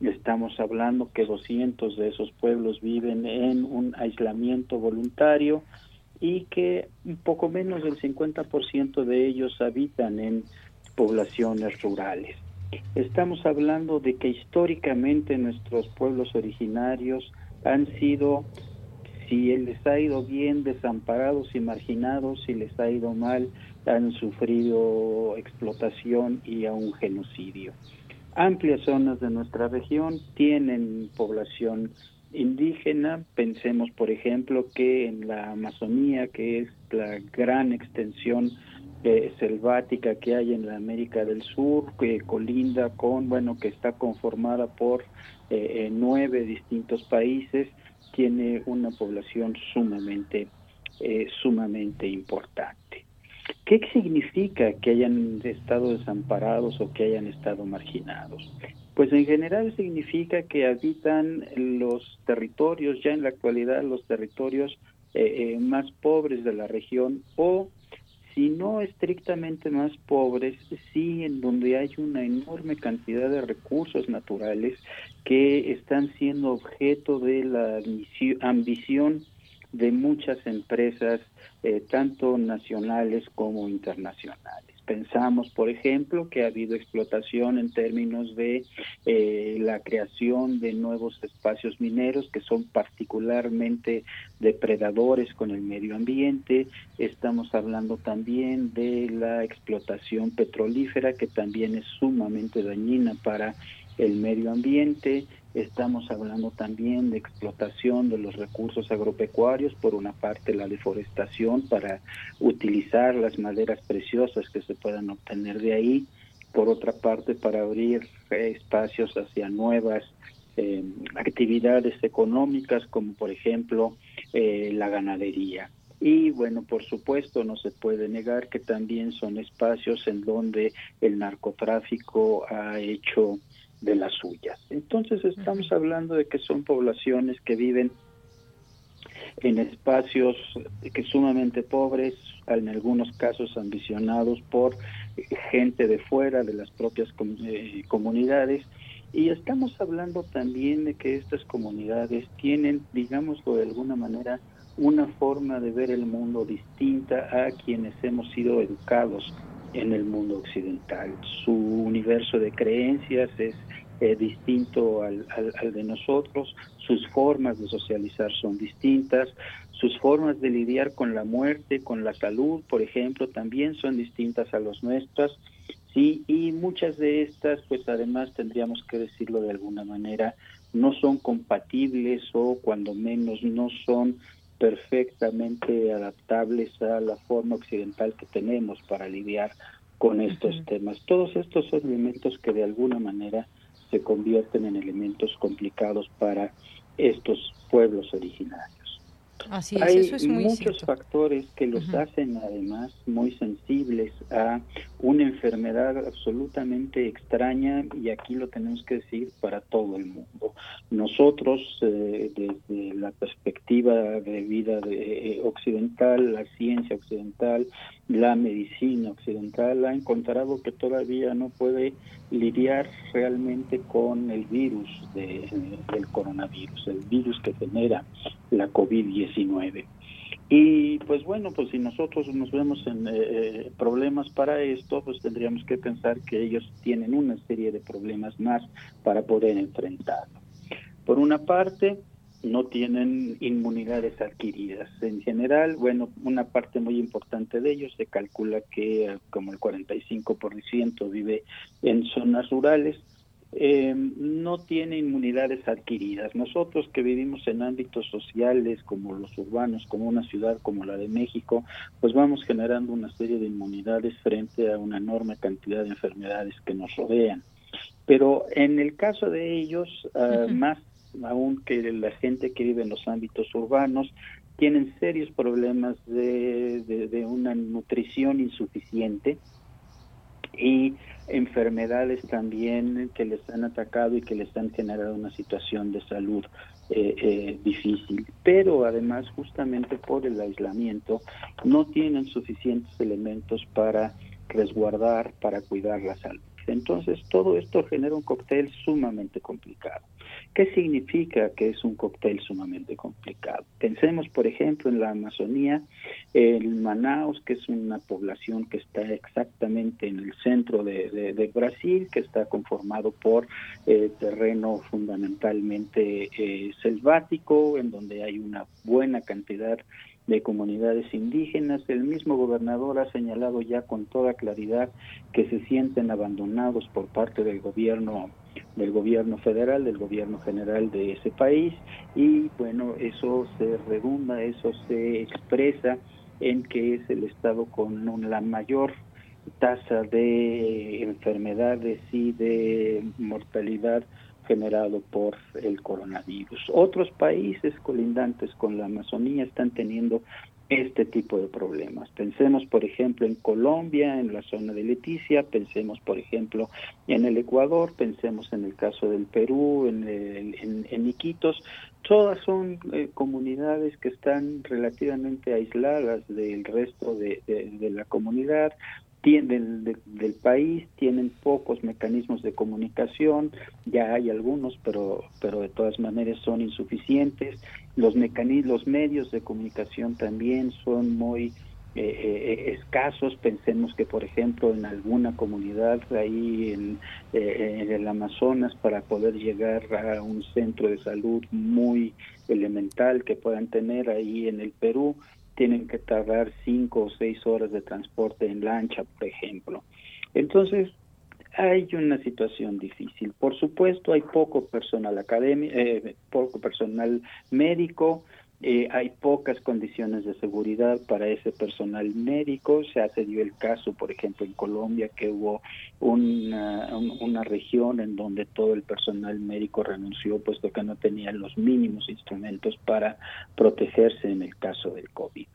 Estamos hablando que 200 de esos pueblos viven en un aislamiento voluntario y que poco menos del 50% de ellos habitan en poblaciones rurales. Estamos hablando de que históricamente nuestros pueblos originarios han sido si les ha ido bien, desamparados y marginados, si les ha ido mal, han sufrido explotación y a un genocidio. Amplias zonas de nuestra región tienen población indígena. Pensemos, por ejemplo, que en la Amazonía, que es la gran extensión selvática que hay en la América del Sur, que colinda con, bueno, que está conformada por eh, eh, nueve distintos países, tiene una población sumamente, eh, sumamente importante. ¿Qué significa que hayan estado desamparados o que hayan estado marginados? Pues en general significa que habitan los territorios, ya en la actualidad los territorios más pobres de la región o si no estrictamente más pobres, sí en donde hay una enorme cantidad de recursos naturales que están siendo objeto de la ambición de muchas empresas, eh, tanto nacionales como internacionales. Pensamos, por ejemplo, que ha habido explotación en términos de eh, la creación de nuevos espacios mineros que son particularmente depredadores con el medio ambiente. Estamos hablando también de la explotación petrolífera que también es sumamente dañina para el medio ambiente, estamos hablando también de explotación de los recursos agropecuarios, por una parte la deforestación para utilizar las maderas preciosas que se puedan obtener de ahí, por otra parte para abrir espacios hacia nuevas eh, actividades económicas como por ejemplo eh, la ganadería. Y bueno, por supuesto, no se puede negar que también son espacios en donde el narcotráfico ha hecho de las suyas. Entonces estamos hablando de que son poblaciones que viven en espacios que sumamente pobres, en algunos casos ambicionados por gente de fuera de las propias eh, comunidades. Y estamos hablando también de que estas comunidades tienen, digámoslo de alguna manera, una forma de ver el mundo distinta a quienes hemos sido educados en el mundo occidental. Su universo de creencias es eh, distinto al, al, de nosotros, sus formas de socializar son distintas, sus formas de lidiar con la muerte, con la salud, por ejemplo, también son distintas a las nuestras. Sí, y muchas de estas, pues además tendríamos que decirlo de alguna manera, no son compatibles o cuando menos no son perfectamente adaptables a la forma occidental que tenemos para lidiar con estos temas. Todos estos son elementos que de alguna manera se convierten en elementos complicados para estos pueblos originarios. Así es, Hay eso es muy muchos factores que los hacen además muy sensibles a una enfermedad absolutamente extraña y aquí lo tenemos que decir para todo el mundo. Nosotros eh, desde la perspectiva de vida de, eh, occidental, la ciencia occidental, la medicina occidental ha encontrado que todavía no puede lidiar realmente con el virus de, del coronavirus, el virus que genera la COVID-19. Y pues bueno, pues si nosotros nos vemos en eh, eh, problemas para esto, pues tendríamos que pensar que ellos tienen una serie de problemas más para poder enfrentarlo. Por una parte, no tienen inmunidades adquiridas. En general, bueno, una parte muy importante de ellos se calcula que eh, como el 45% vive en zonas rurales, eh, no tiene inmunidades adquiridas. Nosotros que vivimos en ámbitos sociales como los urbanos, como una ciudad como la de México, pues vamos generando una serie de inmunidades frente a una enorme cantidad de enfermedades que nos rodean. Pero en el caso de ellos, ah, más aún que la gente que vive en los ámbitos urbanos, tienen serios problemas de, una nutrición insuficiente y enfermedades también que les han atacado y que les han generado una situación de salud eh, eh, difícil. Pero además, justamente por el aislamiento, no tienen suficientes elementos para resguardar, para cuidar la salud. Entonces, todo esto genera un cóctel sumamente complicado. ¿Qué significa que es un cóctel sumamente complicado? Pensemos, por ejemplo, en la Amazonía, en Manaus, que es una población que está exactamente en el centro de, Brasil, que está conformado por eh, terreno fundamentalmente eh, selvático, en donde hay una buena cantidad de comunidades indígenas. El mismo gobernador ha señalado ya con toda claridad que se sienten abandonados por parte del gobierno del gobierno federal, del gobierno general de ese país y bueno, eso se redunda, eso se expresa en que es el estado con la mayor tasa de enfermedades y de mortalidad generado por el coronavirus. Otros países colindantes con la Amazonía están teniendo este tipo de problemas. Pensemos, por ejemplo, en Colombia, en la zona de Leticia, pensemos, por ejemplo, en el Ecuador, pensemos en el caso del Perú, en, en, Iquitos. Todas son eh, comunidades que están relativamente aisladas del resto de, de la comunidad, del, del, país tienen pocos mecanismos de comunicación, ya hay algunos, pero, pero de todas maneras son insuficientes. Los, mecanismos, medios de comunicación también son muy eh, eh, escasos. Pensemos que, por ejemplo, en alguna comunidad ahí eh, en el Amazonas, para poder llegar a un centro de salud muy elemental que puedan tener ahí en el Perú, tienen que tardar cinco o seis horas de transporte en lancha, por ejemplo. Entonces, hay una situación difícil. Por supuesto, hay poco personal académico, eh, poco personal médico, eh, hay pocas condiciones de seguridad para ese personal médico. Se ha dio el caso, por ejemplo, en Colombia, que hubo una, una región en donde todo el personal médico renunció, puesto que no tenían los mínimos instrumentos para protegerse en el caso del COVID.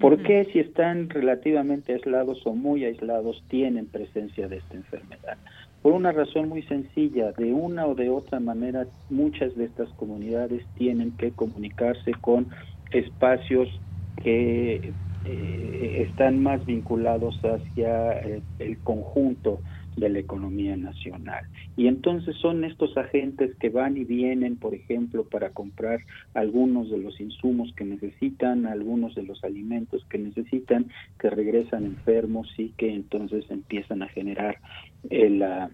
¿Por qué si están relativamente aislados o muy aislados tienen presencia de esta enfermedad? Por una razón muy sencilla, de una o de otra manera muchas de estas comunidades tienen que comunicarse con espacios que eh, están más vinculados hacia el, el conjunto de la economía nacional. Y entonces son estos agentes que van y vienen, por ejemplo, para comprar algunos de los insumos que necesitan, algunos de los alimentos que necesitan, que regresan enfermos y que entonces empiezan a generar eh, la,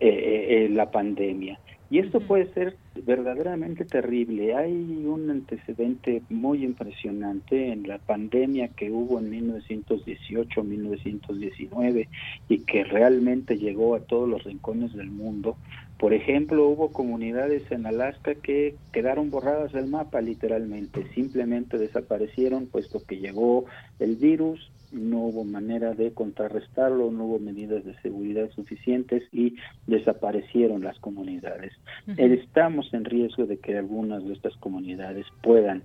eh, eh, la pandemia. Y esto puede ser verdaderamente terrible. Hay un antecedente muy impresionante en la pandemia que hubo en 1918-1919 y que realmente llegó a todos los rincones del mundo. Por ejemplo, hubo comunidades en Alaska que quedaron borradas del mapa literalmente, simplemente desaparecieron puesto que llegó el virus, no hubo manera de contrarrestarlo, no hubo medidas de seguridad suficientes y desaparecieron las comunidades. Estamos en riesgo de que algunas de estas comunidades puedan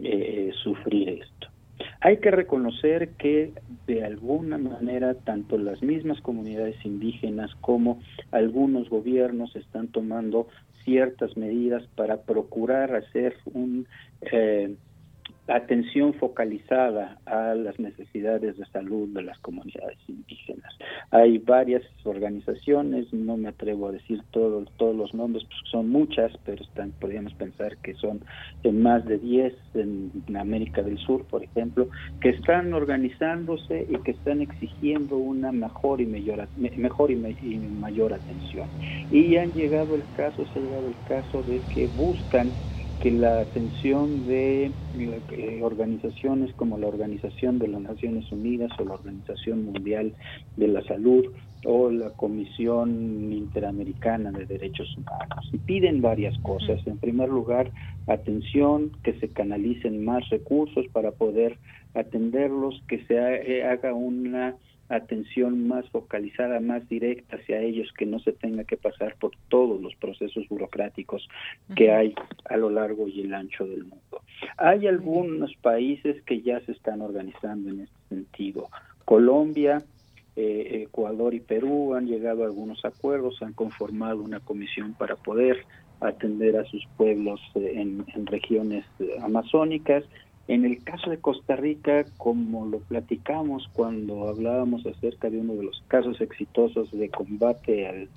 eh, sufrir esto. Hay que reconocer que de alguna manera tanto las mismas comunidades indígenas como algunos gobiernos están tomando ciertas medidas para procurar hacer un eh, atención focalizada a las necesidades de salud de las comunidades indígenas. Hay varias organizaciones, no me atrevo a decir todos los nombres, pues son muchas, pero están, podríamos pensar que son en más de 10 en, América del Sur, por ejemplo, que están organizándose y que están exigiendo una mejor y mayor, mejor y, y mayor atención. Y han llegado el caso, se ha llegado el caso de que buscan que la atención de eh, organizaciones como la Organización de las Naciones Unidas o la Organización Mundial de la Salud o la Comisión Interamericana de Derechos Humanos. Y piden varias cosas. En primer lugar, atención, que se canalicen más recursos para poder atenderlos, que se eh, haga una atención más focalizada, más directa hacia ellos, que no se tenga que pasar por todos los procesos burocráticos que hay a lo largo y el ancho del mundo. Hay algunos países que ya se están organizando en este sentido. Colombia, eh, Ecuador y Perú han llegado a algunos acuerdos, han conformado una comisión para poder atender a sus pueblos eh, en, regiones eh, amazónicas. En el caso de Costa Rica, como lo platicamos cuando hablábamos acerca de uno de los casos exitosos de combate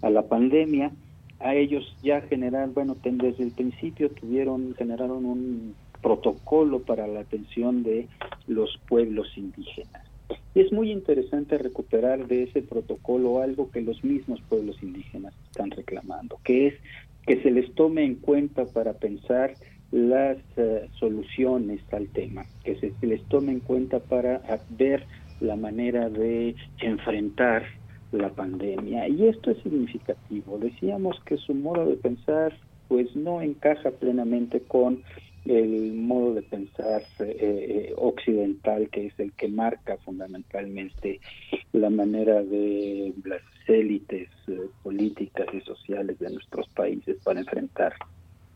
a la pandemia, a ellos ya generaron, bueno, desde el principio tuvieron, generaron un protocolo para la atención de los pueblos indígenas. Es muy interesante recuperar de ese protocolo algo que los mismos pueblos indígenas están reclamando, que es que se les tome en cuenta para pensar las eh, soluciones al tema, que se, les tome en cuenta para ver la manera de enfrentar la pandemia. Y esto es significativo. Decíamos que su modo de pensar pues no encaja plenamente con el modo de pensar eh, eh, occidental que es el que marca fundamentalmente la manera de las élites eh, políticas y sociales de nuestros países para enfrentar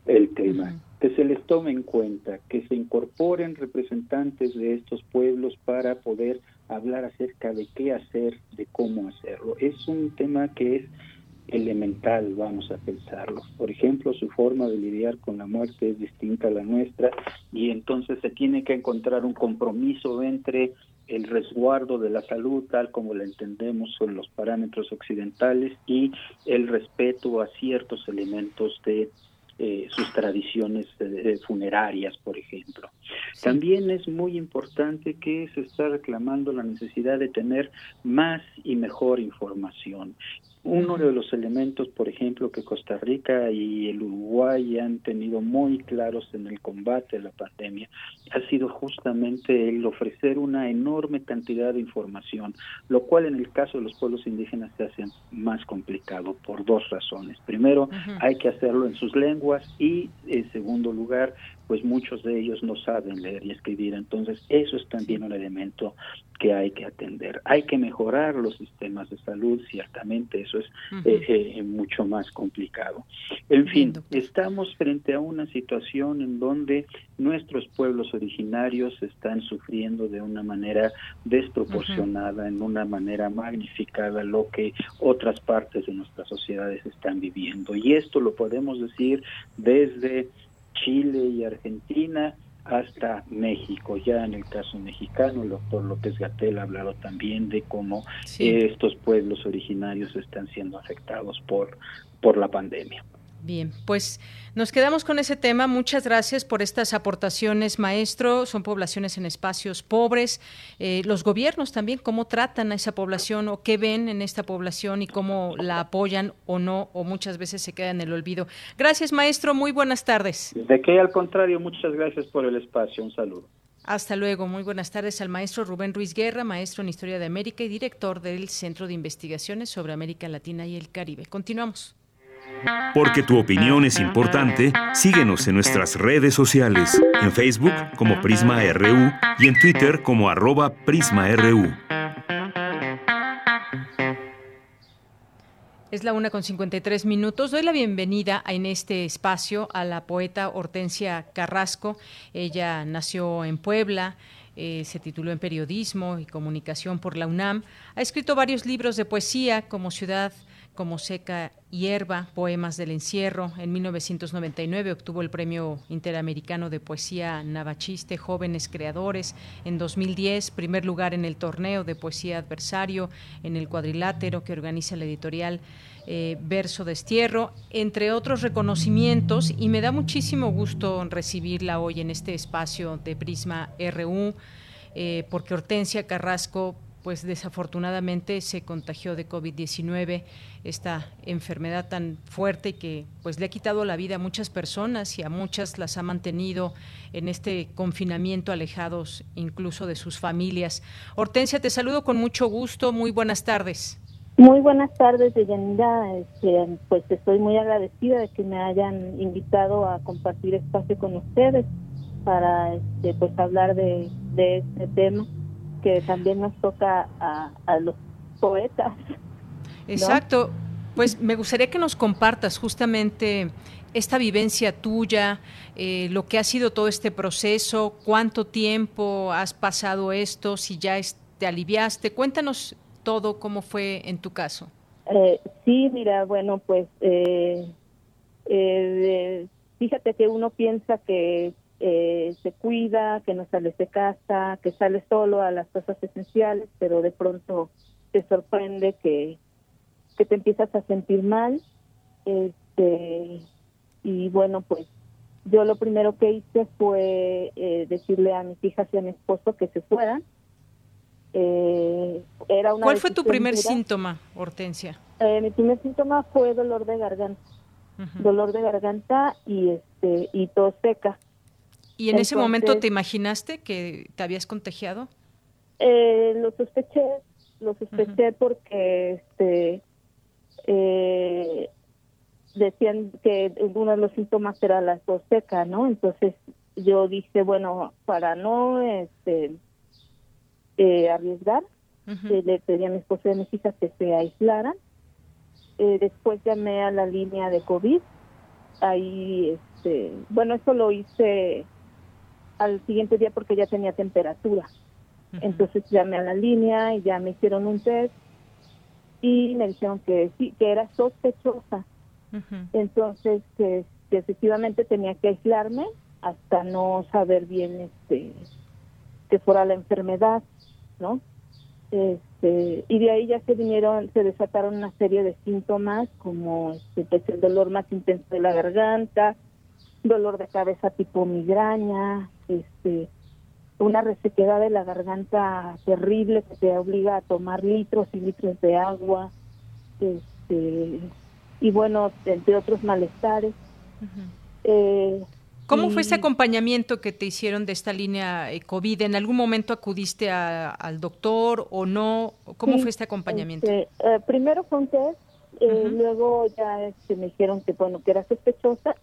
el tema. Que se les tome en cuenta, que se incorporen representantes de estos pueblos para poder hablar acerca de qué hacer, de cómo hacerlo. Es un tema que es elemental, vamos a pensarlo. Por ejemplo, su forma de lidiar con la muerte es distinta a la nuestra y entonces se tiene que encontrar un compromiso entre el resguardo de la salud tal como la entendemos en los parámetros occidentales y el respeto a ciertos elementos de eh, sus tradiciones eh, funerarias, por ejemplo. También es muy importante que se está reclamando la necesidad de tener más y mejor información. Uno de los elementos, por ejemplo, que Costa Rica y el Uruguay han tenido muy claros en el combate a la pandemia ha sido justamente el ofrecer una enorme cantidad de información, lo cual en el caso de los pueblos indígenas se hace más complicado por dos razones. Primero, hay que hacerlo en sus lenguas y, en segundo lugar, pues muchos de ellos no saben leer y escribir. Entonces, eso es también un elemento que hay que atender. Hay que mejorar los sistemas de salud, ciertamente, eso es eh, eh, mucho más complicado. En fin, estamos frente a una situación en donde nuestros pueblos originarios están sufriendo de una manera desproporcionada, en una manera magnificada lo que otras partes de nuestras sociedades están viviendo. Y esto lo podemos decir desde Chile y Argentina hasta México. Ya en el caso mexicano, el doctor López Gatel ha hablado también de cómo estos pueblos originarios están siendo afectados por, por la pandemia. Bien, pues nos quedamos con ese tema. Muchas gracias por estas aportaciones, maestro. Son poblaciones en espacios pobres. Eh, los gobiernos también, cómo tratan a esa población o qué ven en esta población y cómo la apoyan o no, o muchas veces se queda en el olvido. Gracias, maestro. Muy buenas tardes. De que al contrario, muchas gracias por el espacio. Un saludo. Hasta luego. Muy buenas tardes al maestro Rubén Ruiz Guerra, maestro en Historia de América y director del Centro de Investigaciones sobre América Latina y el Caribe. Continuamos. Porque tu opinión es importante, síguenos en nuestras redes sociales, en Facebook como Prisma RU y en Twitter como arroba PrismaRU. Es la una con 53 minutos. Doy la bienvenida en este espacio a la poeta Hortensia Carrasco. Ella nació en Puebla. Eh, se tituló en Periodismo y Comunicación por la UNAM. Ha escrito varios libros de poesía como Ciudad como Seca Hierba, Poemas del Encierro. En 1999 obtuvo el Premio Interamericano de Poesía Navachiste Jóvenes Creadores. En 2010, primer lugar en el torneo de poesía adversario en el cuadrilátero que organiza la editorial eh, Verso Destierro, entre otros reconocimientos. Y me da muchísimo gusto recibirla hoy en este espacio de Prisma RU, eh, porque Hortensia Carrasco pues desafortunadamente se contagió de COVID-19, esta enfermedad tan fuerte que pues le ha quitado la vida a muchas personas y a muchas las ha mantenido en este confinamiento alejados incluso de sus familias. Hortensia, te saludo con mucho gusto, muy buenas tardes. Muy buenas tardes, Deyanira. Este, pues estoy muy agradecida de que me hayan invitado a compartir espacio con ustedes para este, pues hablar de, este tema que también nos toca a, los poetas. Exacto. Pues me gustaría que nos compartas justamente esta vivencia tuya, eh, lo que ha sido todo este proceso, cuánto tiempo has pasado esto, si ya te aliviaste. Cuéntanos todo cómo fue en tu caso. Eh, sí, mira, bueno, pues eh, eh, fíjate que uno piensa que se cuida, que no sale de casa, que sale solo a las cosas esenciales, pero de pronto te sorprende que, que te empiezas a sentir mal. Este, y bueno, pues yo lo primero que hice fue decirle a mis hijas y a mi esposo que se fueran eh, era una ¿Cuál fue tu primer síntoma, Hortensia? Eh, mi primer síntoma fue dolor de garganta, dolor de garganta y este y tos seca. ¿Y en ese momento te imaginaste que te habías contagiado? Eh, lo sospeché, lo sospeché porque este eh, decían que uno de los síntomas era la tos seca, ¿no? Entonces yo dije, bueno, para no este eh, arriesgar. Eh, le pedí a mi esposo y a mis hijas que se aislaran. Eh, después llamé a la línea de COVID. Ahí, este, bueno, eso lo hice al siguiente día porque ya tenía temperatura. Entonces llamé a la línea y ya me hicieron un test y me dijeron que sí, que era sospechosa. Entonces, que, que, efectivamente tenía que aislarme hasta no saber bien este que fuera la enfermedad. ¿no? Este, y de ahí ya se vinieron, se desataron una serie de síntomas como este, pues, el dolor más intenso de la garganta, dolor de cabeza tipo migraña, este, una resequedad de la garganta terrible que te obliga a tomar litros y litros de agua, este, y bueno, entre otros malestares. ¿Cómo fue ese acompañamiento que te hicieron de esta línea eh, COVID? ¿En algún momento acudiste al doctor o no? ¿Cómo fue este acompañamiento? Este, eh, primero fue un test, eh, luego ya este, me dijeron que bueno que era sospechosa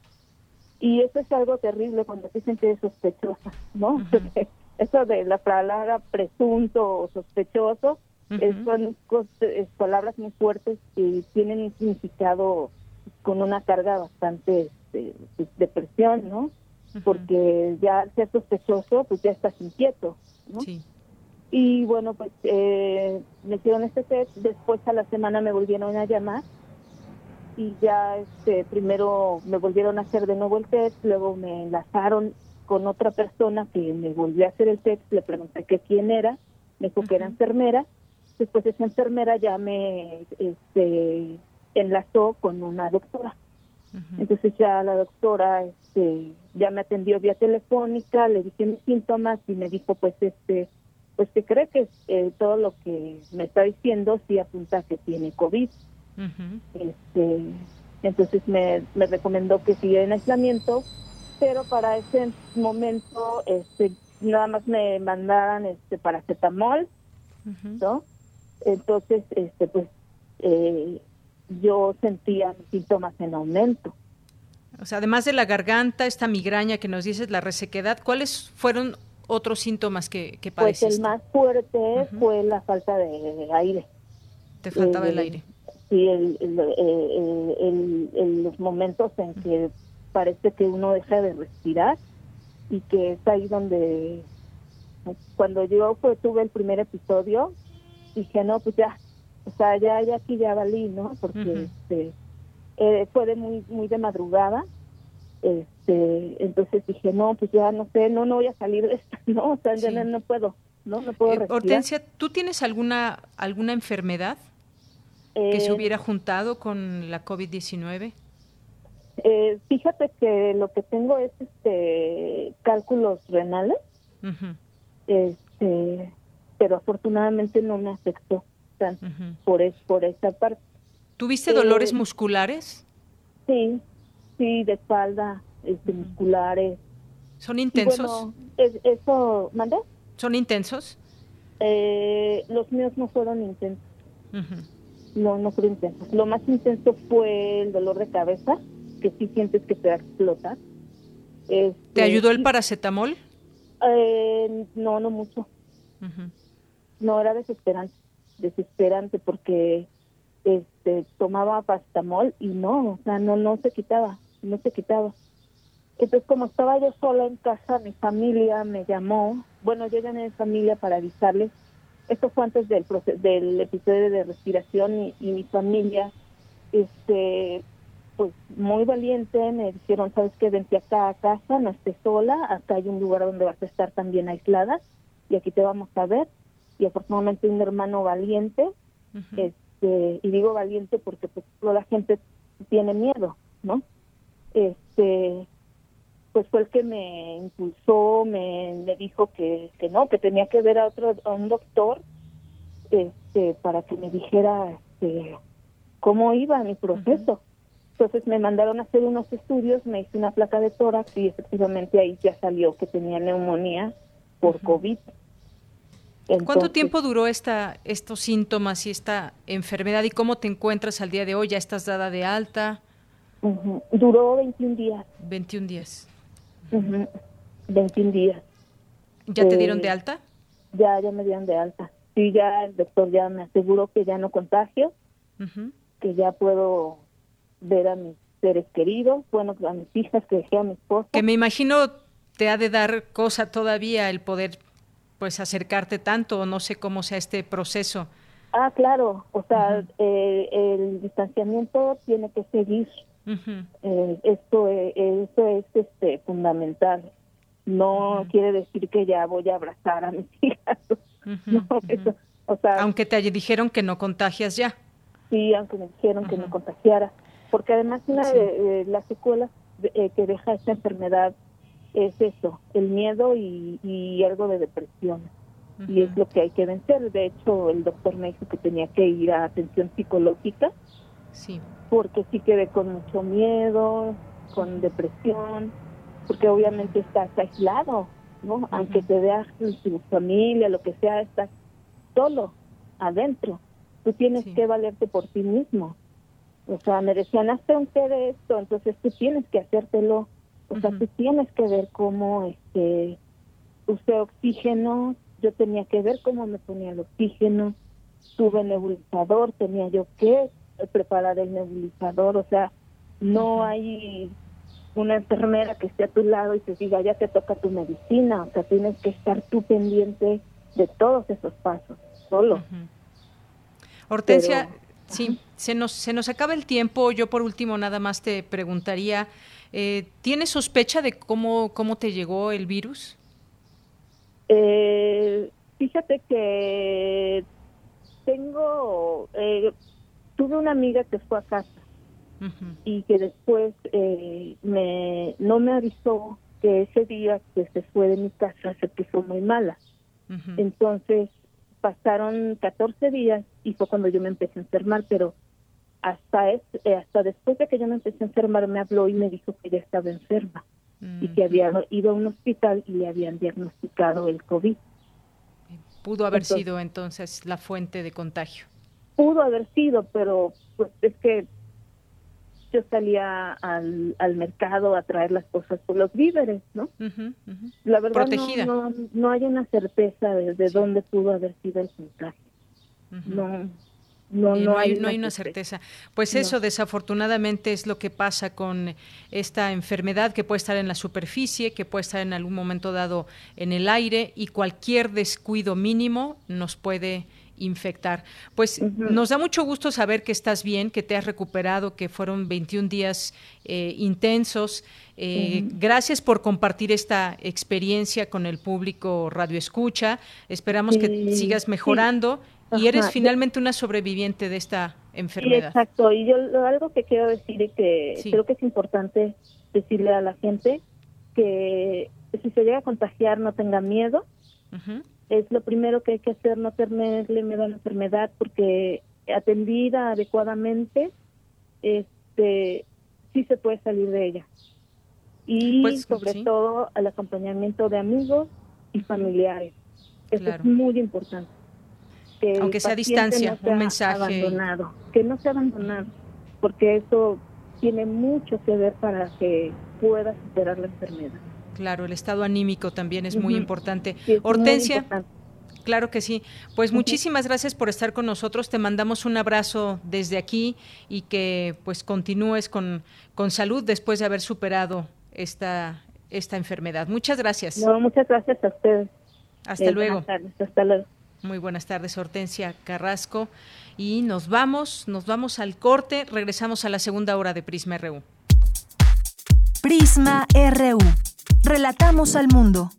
y eso es algo terrible cuando dicen que es sospechosa, ¿no? eso de la palabra presunto o sospechoso son palabras muy fuertes que tienen un significado con una carga bastante de, depresión, ¿no? Porque ya al ser sospechoso, pues ya estás inquieto, ¿no? Sí. Y bueno, pues eh, me hicieron este test, después a la semana me volvieron a llamar y ya este primero me volvieron a hacer de nuevo el test, luego me enlazaron con otra persona que me volvió a hacer el test, le pregunté que quién era, me dijo que era enfermera, después esa enfermera ya me este, enlazó con una doctora. Entonces ya la doctora este, ya me atendió vía telefónica, le dije mis síntomas y me dijo pues este pues que cree que eh, todo lo que me está diciendo sí apunta que tiene COVID. Este, entonces me, me recomendó que siguiera en aislamiento, pero para ese momento este, nada más me mandaran este paracetamol, ¿no? Entonces, este pues eh, yo sentía síntomas en aumento. O sea, además de la garganta, esta migraña que nos dices, la resequedad, ¿cuáles fueron otros síntomas que, que Pues el más fuerte fue la falta de aire. ¿Te faltaba el, aire? Sí, el, los momentos en que parece que uno deja de respirar y que es ahí donde, cuando yo tuve el primer episodio, dije, no, pues ya, o sea, ya, ya aquí ya valí, ¿no? Porque este, eh, fue de muy, muy de madrugada. Este, entonces dije, no, pues ya no sé, no, no voy a salir de esto, ¿no? O sea, ya no, puedo, ¿no? No puedo eh, Hortensia, ¿tú tienes alguna, alguna enfermedad que se eh, hubiera juntado con la COVID-19? Eh, fíjate que lo que tengo es este cálculos renales, este, pero afortunadamente no me afectó por, es, por esa parte. ¿Tuviste dolores eh, musculares? Sí, sí, de espalda, este, musculares. ¿Son intensos? eso, ¿mande? ¿Son intensos? Eh, los míos no fueron intensos. No, no fue intenso. Lo más intenso fue el dolor de cabeza, que sí sientes que te va a explotar. ¿Te este, ayudó el paracetamol? Eh, no, no mucho. No, era desesperante, desesperante porque este tomaba paracetamol y no, o sea, no, no se quitaba, no se quitaba. Entonces, como estaba yo sola en casa, mi familia me llamó. Bueno, yo llamé a mi familia para avisarles. Esto fue antes del, del episodio de respiración y, mi familia, este, pues muy valiente, me dijeron, ¿sabes qué? Vente acá a casa, no estés sola, acá hay un lugar donde vas a estar también aislada y aquí te vamos a ver. Y afortunadamente un hermano valiente, este, y digo valiente porque pues toda la gente tiene miedo, ¿no? Este, pues fue el que me impulsó, me, me dijo que, que no, que tenía que ver a otro, a un doctor, este, para que me dijera este, cómo iba mi proceso. Entonces me mandaron a hacer unos estudios, me hice una placa de tórax y efectivamente ahí ya salió que tenía neumonía por COVID. ¿Cuánto tiempo duró esta, estos síntomas y esta enfermedad y cómo te encuentras al día de hoy? ¿Ya estás dada de alta? Duró 21 días. 21 días. 21 días. ¿Ya te dieron de eh, alta? Ya, ya me dieron de alta. Sí, ya el doctor ya me aseguró que ya no contagio, que ya puedo ver a mis seres queridos, bueno, a mis hijas que dejé a mi esposa. Que me imagino te ha de dar cosa todavía el poder pues acercarte tanto, no sé cómo sea este proceso. Ah, claro, o sea, eh, el distanciamiento tiene que seguir. Eh, esto, es, esto es este fundamental. No quiere decir que ya voy a abrazar a mis hijas. o sea, aunque te dijeron que no contagias ya. Sí, aunque me dijeron que no contagiara porque además una de, las secuelas eh, que deja esta enfermedad es eso, el miedo y, algo de depresión. Y es lo que hay que vencer. De hecho, el doctor me dijo que tenía que ir a atención psicológica. Sí. Porque sí quedé con mucho miedo, con depresión, porque obviamente estás aislado, ¿no? Aunque te veas tu familia, lo que sea, estás solo, adentro. Tú tienes que valerte por ti mismo. O sea, me decían, hazte un té de esto, entonces tú tienes que hacértelo. O sea, tú tienes que ver cómo este, usé oxígeno, yo tenía que ver cómo me ponía el oxígeno, tuve nebulizador, tenía yo que preparar el nebulizador, o sea, no hay una enfermera que esté a tu lado y te diga, ya te toca tu medicina, o sea, tienes que estar tú pendiente de todos esos pasos, solo. Hortensia, Sí, se nos, se nos acaba el tiempo. Yo por último nada más te preguntaría, eh, ¿tienes sospecha de cómo, cómo te llegó el virus? Eh, fíjate que tengo, eh, tuve una amiga que fue a casa y que después eh, me, no me avisó que ese día que se fue de mi casa se puso muy mala. Entonces pasaron 14 días y fue cuando yo me empecé a enfermar, pero hasta es, eh, hasta después de que yo me empecé a enfermar me habló y me dijo que ya estaba enferma y que había ido a un hospital y le habían diagnosticado el COVID. Pudo haber sido entonces la fuente de contagio. Pudo haber sido, pero pues es que yo salía al, al mercado a traer las cosas por los víveres, ¿no? La verdad No, no, hay una certeza de, dónde pudo haber sido el contagio. No. No, no, hay, no hay una certeza. Pues eso desafortunadamente es lo que pasa con esta enfermedad que puede estar en la superficie, que puede estar en algún momento dado en el aire y cualquier descuido mínimo nos puede infectar. Pues nos da mucho gusto saber que estás bien, que te has recuperado, que fueron 21 días eh, intensos. Eh, gracias por compartir esta experiencia con el público Radio Escucha. Esperamos que sigas mejorando y eres finalmente una sobreviviente de esta enfermedad. exacto. Y yo algo que quiero decir y que creo que es importante decirle a la gente que si se llega a contagiar no tenga miedo es lo primero que hay que hacer, no tenerle miedo a la enfermedad, porque atendida adecuadamente, este, sí se puede salir de ella. Y pues, sobre todo al acompañamiento de amigos y familiares. Eso es muy importante. que aunque sea a distancia, un mensaje abandonado, que no sea abandonado, porque eso tiene mucho que ver para que pueda superar la enfermedad. Claro, el estado anímico también es muy importante. Hortensia, claro que sí. Pues muchísimas gracias por estar con nosotros. Te mandamos un abrazo desde aquí y que pues continúes con, con salud después de haber superado esta, esta enfermedad. Muchas gracias. No, muchas gracias a ustedes. Hasta eh, luego. hasta luego. Muy buenas tardes, Hortensia Carrasco. Y nos vamos, nos vamos al corte. Regresamos a la segunda hora de Prisma RU. Prisma RU. Relatamos al mundo.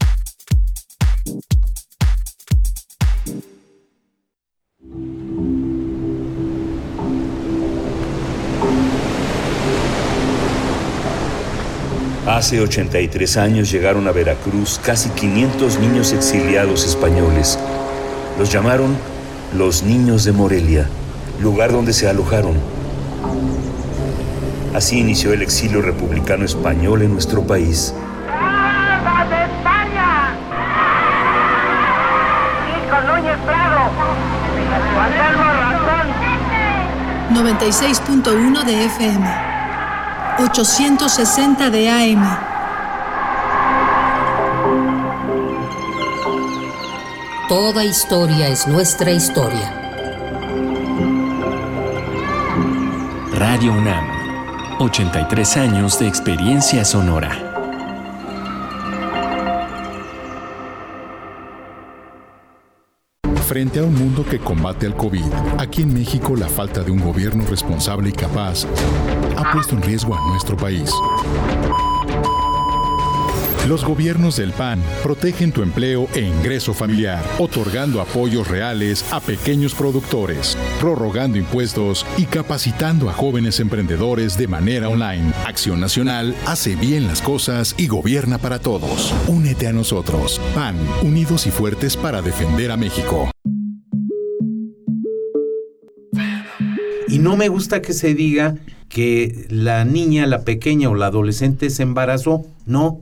Hace 83 años llegaron a Veracruz casi 500 niños exiliados españoles. Los llamaron los Niños de Morelia, lugar donde se alojaron. Así inició el exilio republicano español en nuestro país. 96.1 de FM, 860 de AM. Toda historia es nuestra historia. Radio UNAM, 83 años de experiencia sonora. Frente a un mundo que combate al COVID, aquí en México la falta de un gobierno responsable y capaz ha puesto en riesgo a nuestro país. Los gobiernos del PAN protegen tu empleo e ingreso familiar, otorgando apoyos reales a pequeños productores, prorrogando impuestos y capacitando a jóvenes emprendedores de manera online. Acción Nacional hace bien las cosas y gobierna para todos. Únete a nosotros. PAN, unidos y fuertes para defender a México. Y no me gusta que se diga que la niña, la pequeña o la adolescente se embarazó. No,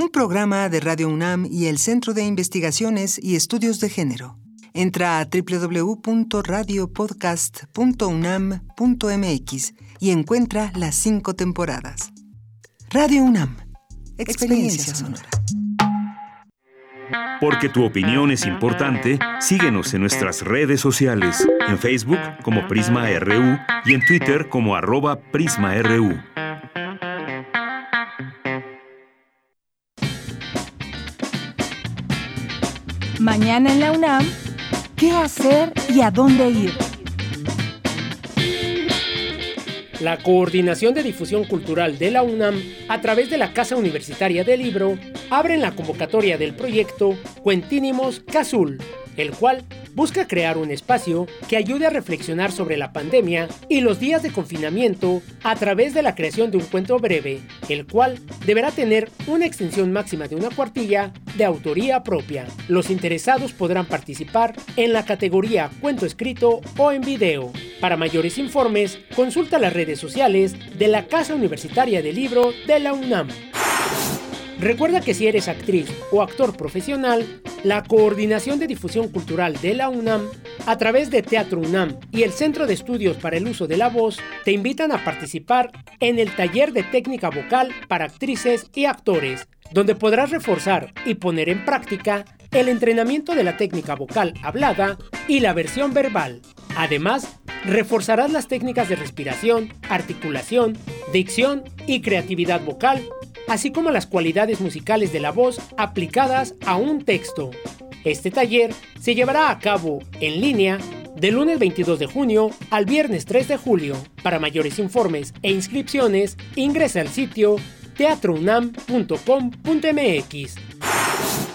Un programa de Radio UNAM y el Centro de Investigaciones y Estudios de Género. Entra a www.radiopodcast.unam.mx y encuentra las cinco temporadas. Radio UNAM. Experiencia sonora. Porque tu opinión es importante, síguenos en nuestras redes sociales, en Facebook como Prisma RU y en Twitter como arroba PrismaRU. Mañana en la UNAM, ¿qué hacer y a dónde ir? La Coordinación de Difusión Cultural de la UNAM, a través de la Casa Universitaria del Libro, abren la convocatoria del proyecto Cuentínimos Cazul, el cual busca crear un espacio que ayude a reflexionar sobre la pandemia y los días de confinamiento a través de la creación de un cuento breve, el cual deberá tener una extensión máxima de una cuartilla de autoría propia. Los interesados podrán participar en la categoría cuento escrito o en video. Para mayores informes, consulta las redes sociales de la Casa Universitaria del Libro de la UNAM. Recuerda que si eres actriz o actor profesional, la Coordinación de Difusión Cultural de la UNAM, a través de Teatro UNAM y el Centro de Estudios para el Uso de la Voz, te invitan a participar en el taller de técnica vocal para actrices y actores, donde podrás reforzar y poner en práctica el entrenamiento de la técnica vocal hablada y la versión verbal. Además, reforzarás las técnicas de respiración, articulación, dicción y creatividad vocal así como las cualidades musicales de la voz aplicadas a un texto. Este taller se llevará a cabo en línea del lunes 22 de junio al viernes 3 de julio. Para mayores informes e inscripciones, ingresa al sitio teatrounam.com.mx.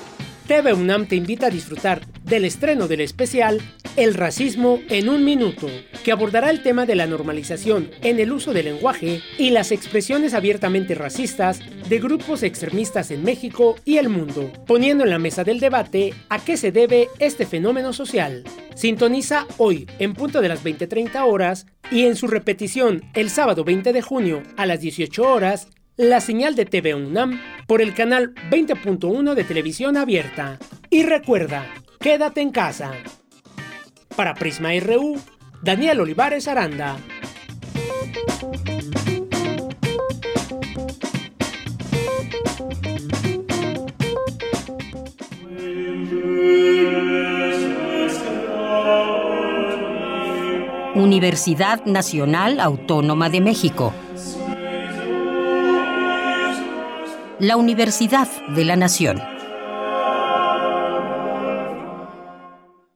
TV UNAM te invita a disfrutar del estreno del especial El racismo en un minuto, que abordará el tema de la normalización en el uso del lenguaje y las expresiones abiertamente racistas de grupos extremistas en México y el mundo, poniendo en la mesa del debate a qué se debe este fenómeno social. Sintoniza hoy en punto de las 20:30 horas y en su repetición el sábado 20 de junio a las 18 horas la señal de TV UNAM por el canal 20.1 de televisión abierta. Y recuerda, quédate en casa. Para Prisma RU, Daniel Olivares Aranda. Universidad Nacional Autónoma de México la Universidad de la Nación.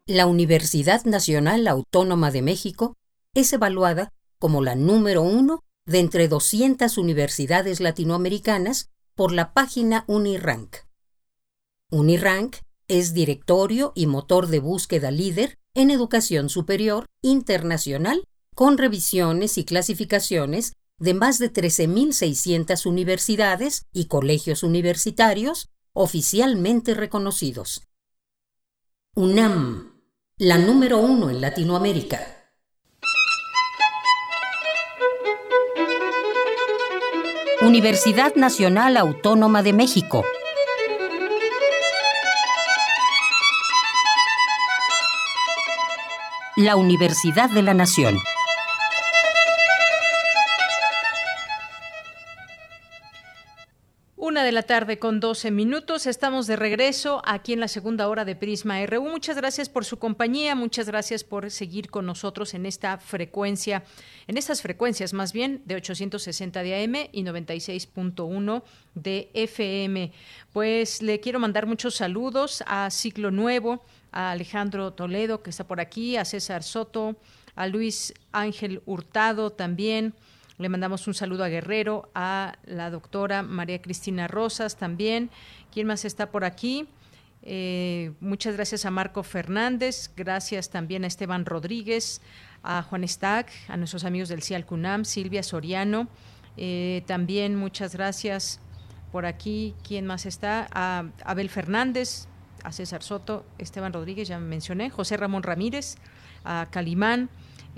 La Universidad Nacional Autónoma de México es evaluada como la número uno de entre 200 universidades latinoamericanas por la página Unirank. Unirank es directorio y motor de búsqueda líder en educación superior internacional con revisiones y clasificaciones de más de 13.600 universidades y colegios universitarios oficialmente reconocidos. UNAM, la número uno en Latinoamérica. Universidad Nacional Autónoma de México. La Universidad de la Nación. De la tarde con 12 minutos. Estamos de regreso aquí en la segunda hora de Prisma RU. Muchas gracias por su compañía, muchas gracias por seguir con nosotros en esta frecuencia, en estas frecuencias más bien de 860 de AM y 96.1 de FM. Pues le quiero mandar muchos saludos a Ciclo Nuevo, a Alejandro Toledo que está por aquí, a César Soto, a Luis Ángel Hurtado también le mandamos un saludo a Guerrero, a la doctora María Cristina Rosas también. ¿Quién más está por aquí? Eh, muchas gracias a Marco Fernández, gracias también a Esteban Rodríguez, a Juan Stack, a nuestros amigos del CIAL CUNAM, Silvia Soriano. Eh, también muchas gracias por aquí. ¿Quién más está? A Abel Fernández, a César Soto, Esteban Rodríguez, ya mencioné, José Ramón Ramírez, a Calimán.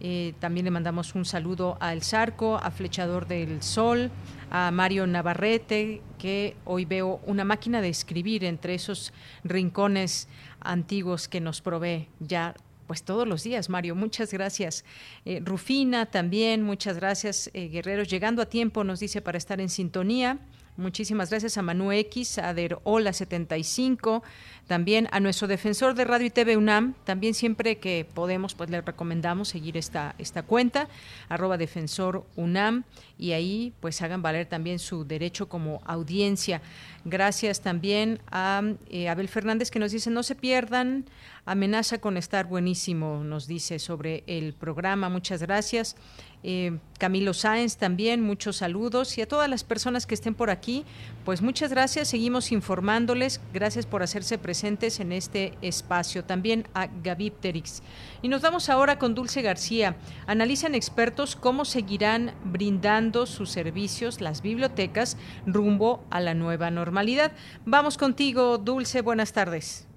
Eh, también le mandamos un saludo a El Zarco, a Flechador del Sol, a Mario Navarrete, que hoy veo una máquina de escribir entre esos rincones antiguos que nos provee ya pues todos los días, Mario. Muchas gracias. Eh, Rufina también, muchas gracias, eh, Guerreros. Llegando a tiempo, nos dice, para estar en sintonía. Muchísimas gracias a Manu X, a Derola 75, también a nuestro defensor de Radio y TV UNAM, también siempre que podemos, pues le recomendamos seguir esta, esta cuenta, arroba defensor UNAM, y ahí pues hagan valer también su derecho como audiencia. Gracias también a eh, Abel Fernández que nos dice, no se pierdan, amenaza con estar buenísimo, nos dice sobre el programa, muchas gracias. Eh, Camilo Sáenz también, muchos saludos. Y a todas las personas que estén por aquí, pues muchas gracias, seguimos informándoles, gracias por hacerse presentes en este espacio, también a Gavipterix. Y nos vamos ahora con Dulce García. Analizan expertos cómo seguirán brindando sus servicios las bibliotecas rumbo a la nueva normalidad. Vamos contigo, Dulce, buenas tardes.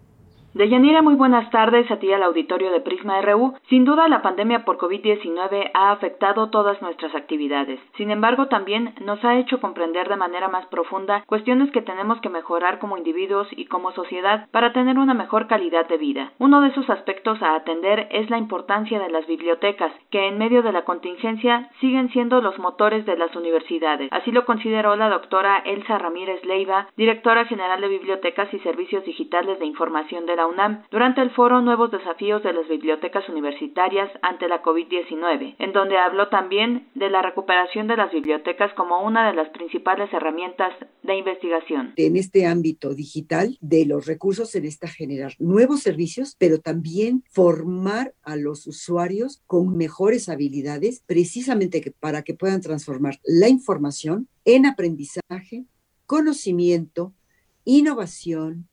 Deyanira, muy buenas tardes a ti al auditorio de Prisma RU. Sin duda, la pandemia por COVID-19 ha afectado todas nuestras actividades. Sin embargo, también nos ha hecho comprender de manera más profunda cuestiones que tenemos que mejorar como individuos y como sociedad para tener una mejor calidad de vida. Uno de esos aspectos a atender es la importancia de las bibliotecas, que en medio de la contingencia siguen siendo los motores de las universidades. Así lo consideró la doctora Elsa Ramírez Leiva, directora general de Bibliotecas y Servicios Digitales de Información de la UNAM durante el foro Nuevos Desafíos de las Bibliotecas Universitarias ante la COVID-19, en donde habló también de la recuperación de las bibliotecas como una de las principales herramientas de investigación. En este ámbito digital de los recursos se necesita generar nuevos servicios, pero también formar a los usuarios con mejores habilidades precisamente para que puedan transformar la información en aprendizaje, conocimiento, innovación,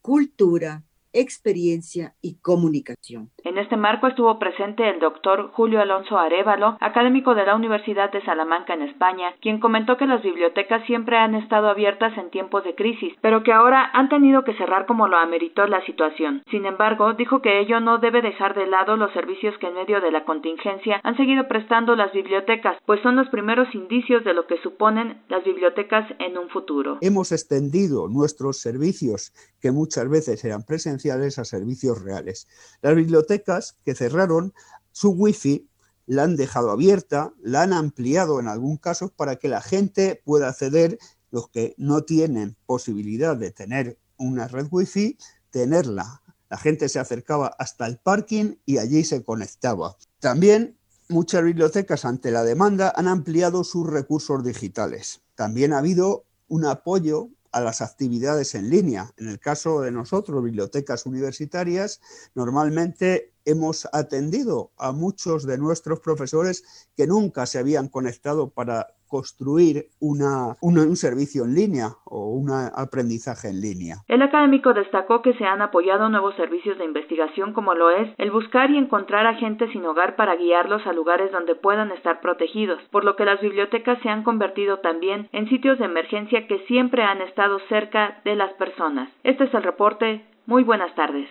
cultura, experiencia y comunicación. En este marco estuvo presente el doctor Julio Alonso Arevalo, académico de la Universidad de Salamanca en España, quien comentó que las bibliotecas siempre han estado abiertas en tiempos de crisis, pero que ahora han tenido que cerrar como lo ameritó la situación. Sin embargo, dijo que ello no debe dejar de lado los servicios que en medio de la contingencia han seguido prestando las bibliotecas, pues son los primeros indicios de lo que suponen las bibliotecas en un futuro. Hemos extendido nuestros servicios que muchas veces eran presenciales a servicios reales. Las bibliotecas que cerraron su wifi la han dejado abierta, la han ampliado en algún caso para que la gente pueda acceder, los que no tienen posibilidad de tener una red wifi, tenerla. La gente se acercaba hasta el parking y allí se conectaba. También muchas bibliotecas ante la demanda han ampliado sus recursos digitales. También ha habido un apoyo a las actividades en línea. En el caso de nosotros, bibliotecas universitarias, normalmente hemos atendido a muchos de nuestros profesores que nunca se habían conectado para construir un servicio en línea o un aprendizaje en línea. El académico destacó que se han apoyado nuevos servicios de investigación como lo es el buscar y encontrar a gente sin hogar para guiarlos a lugares donde puedan estar protegidos, por lo que las bibliotecas se han convertido también en sitios de emergencia que siempre han estado cerca de las personas. Este es el reporte. Muy buenas tardes.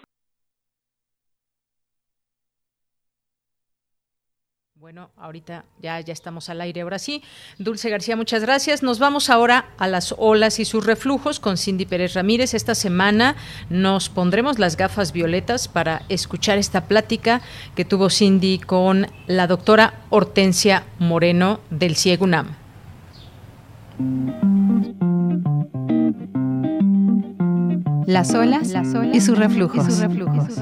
Bueno, ahorita ya, ya estamos al aire. Ahora sí, Dulce García, muchas gracias. Nos vamos ahora a las olas y sus reflujos con Cindy Pérez Ramírez. Esta semana nos pondremos las gafas violetas para escuchar esta plática que tuvo Cindy con la doctora Hortensia Moreno del CIEGUNAM. Las olas, las olas y sus reflujos. Y sus reflujos.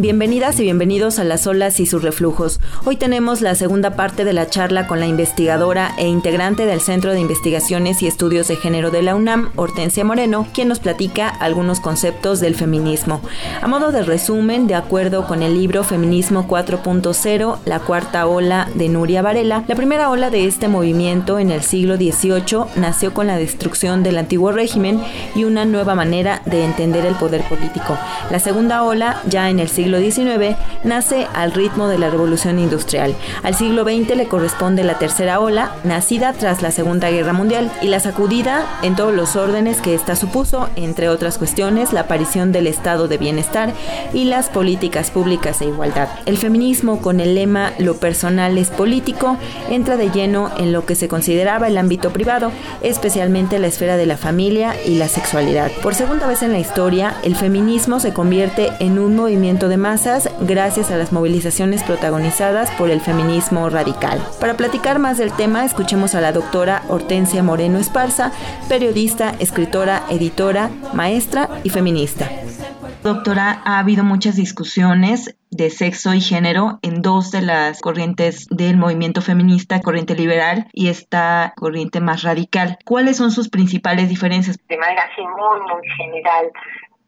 Bienvenidas y bienvenidos a Las olas y sus reflujos. Hoy tenemos la segunda parte de la charla con la investigadora e integrante del Centro de Investigaciones y Estudios de Género de la UNAM, Hortensia Moreno, quien nos platica algunos conceptos del feminismo. A modo de resumen, de acuerdo con el libro Feminismo 4.0, la cuarta ola de Nuria Varela, la primera ola de este movimiento en el siglo XVIII nació con la destrucción del antiguo régimen y una nueva manera de entender el poder político. La segunda ola, ya en el siglo XIX nace al ritmo de la revolución industrial. Al siglo XX le corresponde la tercera ola, nacida tras la Segunda Guerra Mundial, y la sacudida en todos los órdenes que ésta supuso, entre otras cuestiones, la aparición del estado de bienestar y las políticas públicas de igualdad. El feminismo, con el lema Lo personal es político, entra de lleno en lo que se consideraba el ámbito privado, especialmente la esfera de la familia y la sexualidad. Por segunda vez en la historia, el feminismo se convierte en un movimiento de masas gracias a las movilizaciones protagonizadas por el feminismo radical. Para platicar más del tema, escuchemos a la doctora Hortensia Moreno Esparza, periodista, escritora, editora, maestra y feminista. Doctora, ha habido muchas discusiones de sexo y género en dos de las corrientes del movimiento feminista, corriente liberal y esta corriente más radical. ¿Cuáles son sus principales diferencias? De manera así muy, muy general,